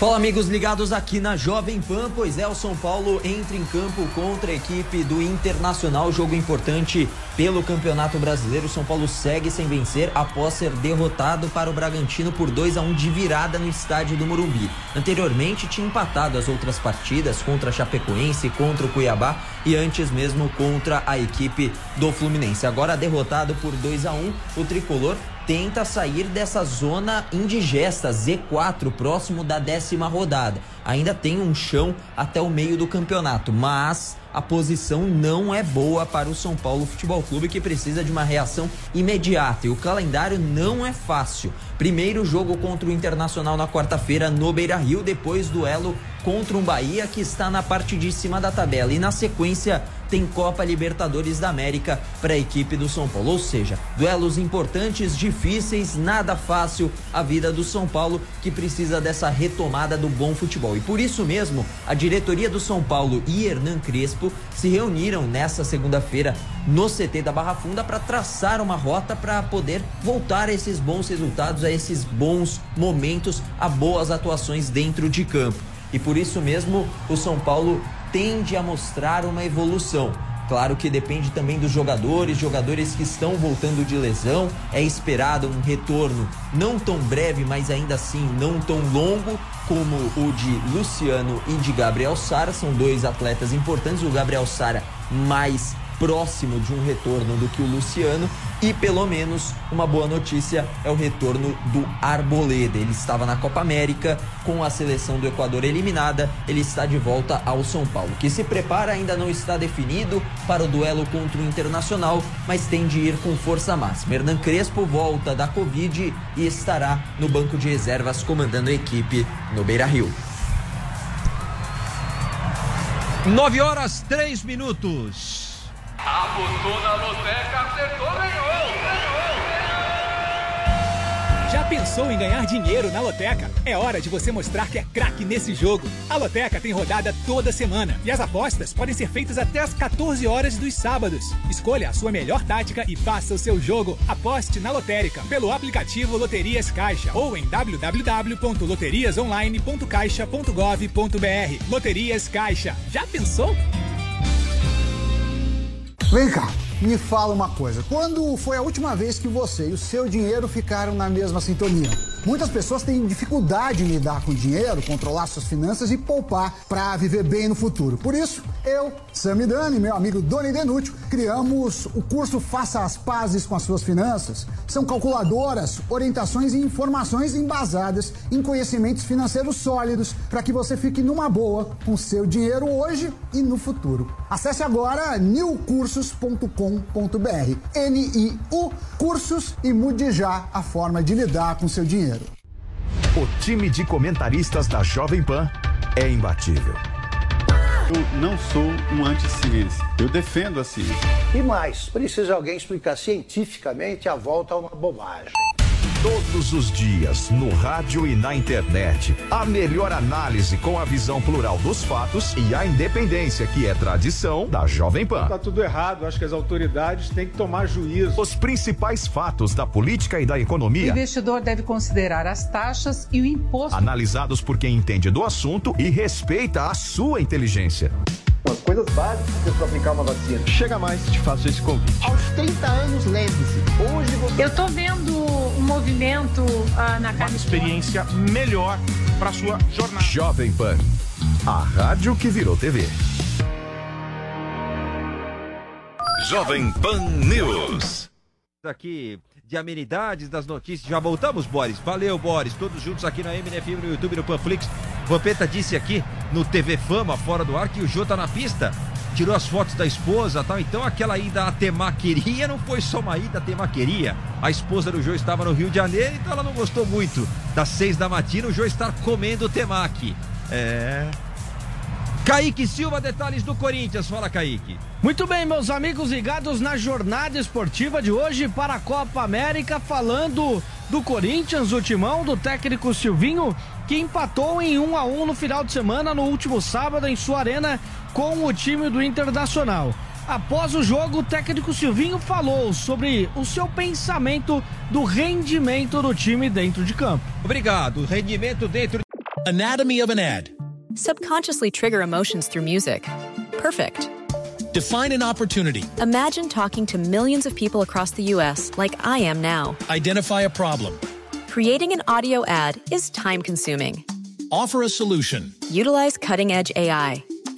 Fala amigos ligados aqui na Jovem Pan, pois é, o São Paulo entra em campo contra a equipe do Internacional, jogo importante pelo Campeonato Brasileiro. O São Paulo segue sem vencer após ser derrotado para o Bragantino por 2 a 1 de virada no estádio do Morumbi. Anteriormente tinha empatado as outras partidas contra a Chapecoense, contra o Cuiabá e antes mesmo contra a equipe do Fluminense. Agora derrotado por 2 a 1, o tricolor tenta sair dessa zona indigesta, Z4, próximo da décima rodada. Ainda tem um chão até o meio do campeonato, mas a posição não é boa para o São Paulo Futebol Clube que precisa de uma reação imediata e o calendário não é fácil. Primeiro jogo contra o Internacional na quarta-feira no Beira-Rio, depois duelo contra um Bahia que está na parte de cima da tabela e na sequência tem Copa Libertadores da América para a equipe do São Paulo. Ou seja, duelos importantes, difíceis, nada fácil a vida do São Paulo que precisa dessa retomada do bom futebol. E por isso mesmo, a diretoria do São Paulo e Hernan Crespo se reuniram nessa segunda-feira no CT da Barra Funda para traçar uma rota para poder voltar a esses bons resultados, a esses bons momentos, a boas atuações dentro de campo. E por isso mesmo, o São Paulo tende a mostrar uma evolução. Claro que depende também dos jogadores, jogadores que estão voltando de lesão. É esperado um retorno não tão breve, mas ainda assim não tão longo como o de Luciano e de Gabriel Sara. São dois atletas importantes. O Gabriel Sara mais próximo de um retorno do que o Luciano e pelo menos uma boa notícia é o retorno do Arboleda. Ele estava na Copa América com a seleção do Equador eliminada, ele está de volta ao São Paulo, que se prepara ainda não está definido para o duelo contra o Internacional, mas tem de ir com força máxima. Hernan Crespo volta da Covid e estará no banco de reservas comandando a equipe no Beira-Rio. 9 horas 3 minutos. Apostou na loteca, acertou, ganhou, ganhou. Já pensou em ganhar dinheiro na Loteca? É hora de você mostrar que é craque nesse jogo. A Loteca tem rodada toda semana e as apostas podem ser feitas até às 14 horas dos sábados. Escolha a sua melhor tática e faça o seu jogo. Aposte na Lotérica pelo aplicativo Loterias Caixa ou em www.loteriasonline.caixa.gov.br. Loterias Caixa. Já pensou? Vem cá, me fala uma coisa. Quando foi a última vez que você e o seu dinheiro ficaram na mesma sintonia? Muitas pessoas têm dificuldade em lidar com dinheiro, controlar suas finanças e poupar para viver bem no futuro. Por isso, eu, Samidani e meu amigo Doni Denútil criamos o curso Faça as Pazes com as Suas Finanças. São calculadoras, orientações e informações embasadas em conhecimentos financeiros sólidos para que você fique numa boa com seu dinheiro hoje e no futuro. Acesse agora newcursos.com.br. N-I-U Cursos e mude já a forma de lidar com seu dinheiro. O time de comentaristas da Jovem Pan é imbatível. Eu não sou um anti-ciência. Eu defendo a ciência. E mais, precisa alguém explicar cientificamente a volta a uma bobagem. Todos os dias, no rádio e na internet. A melhor análise com a visão plural dos fatos e a independência que é tradição da Jovem Pan. Tá tudo errado. Acho que as autoridades têm que tomar juízo. Os principais fatos da política e da O economia. investidor deve considerar as taxas e o imposto. Analisados por quem entende do assunto e respeita a sua inteligência. As coisas básicas para aplicar uma vacina. Chega mais, te faço esse convite. Aos 30 anos, lembre-se, hoje você... Eu tô vendo movimento ah, na Uma experiência melhor para sua jornada. Jovem Pan, a rádio que virou TV. Jovem Pan News. Aqui de amenidades das notícias. Já voltamos, Boris. Valeu, Boris. Todos juntos aqui na MNFM, no YouTube, no Panflix. Vampeta disse aqui no TV Fama, fora do ar, que o Jô tá na pista. Tirou as fotos da esposa tal. Então aquela ida à temaqueria não foi só uma ida à temaqueria. A esposa do Jô estava no Rio de Janeiro, então ela não gostou muito. Das seis da matina, o Jô estar comendo temaki. É. Kaique Silva, detalhes do Corinthians. Fala, Kaique. Muito bem, meus amigos ligados na jornada esportiva de hoje para a Copa América, falando do Corinthians, o timão do técnico Silvinho, que empatou em 1 a 1 no final de semana, no último sábado, em sua arena, com o time do Internacional. Após o jogo, o técnico Silvinho falou sobre o seu pensamento do rendimento do time dentro de campo. Obrigado. Rendimento dentro. Anatomy of an ad. Subconsciously trigger emotions through music. Perfect. Define an opportunity. Imagine talking to millions of people across the U.S. like I am now. Identify a problem. Creating an audio ad is time consuming. Offer a solution. Utilize cutting edge AI.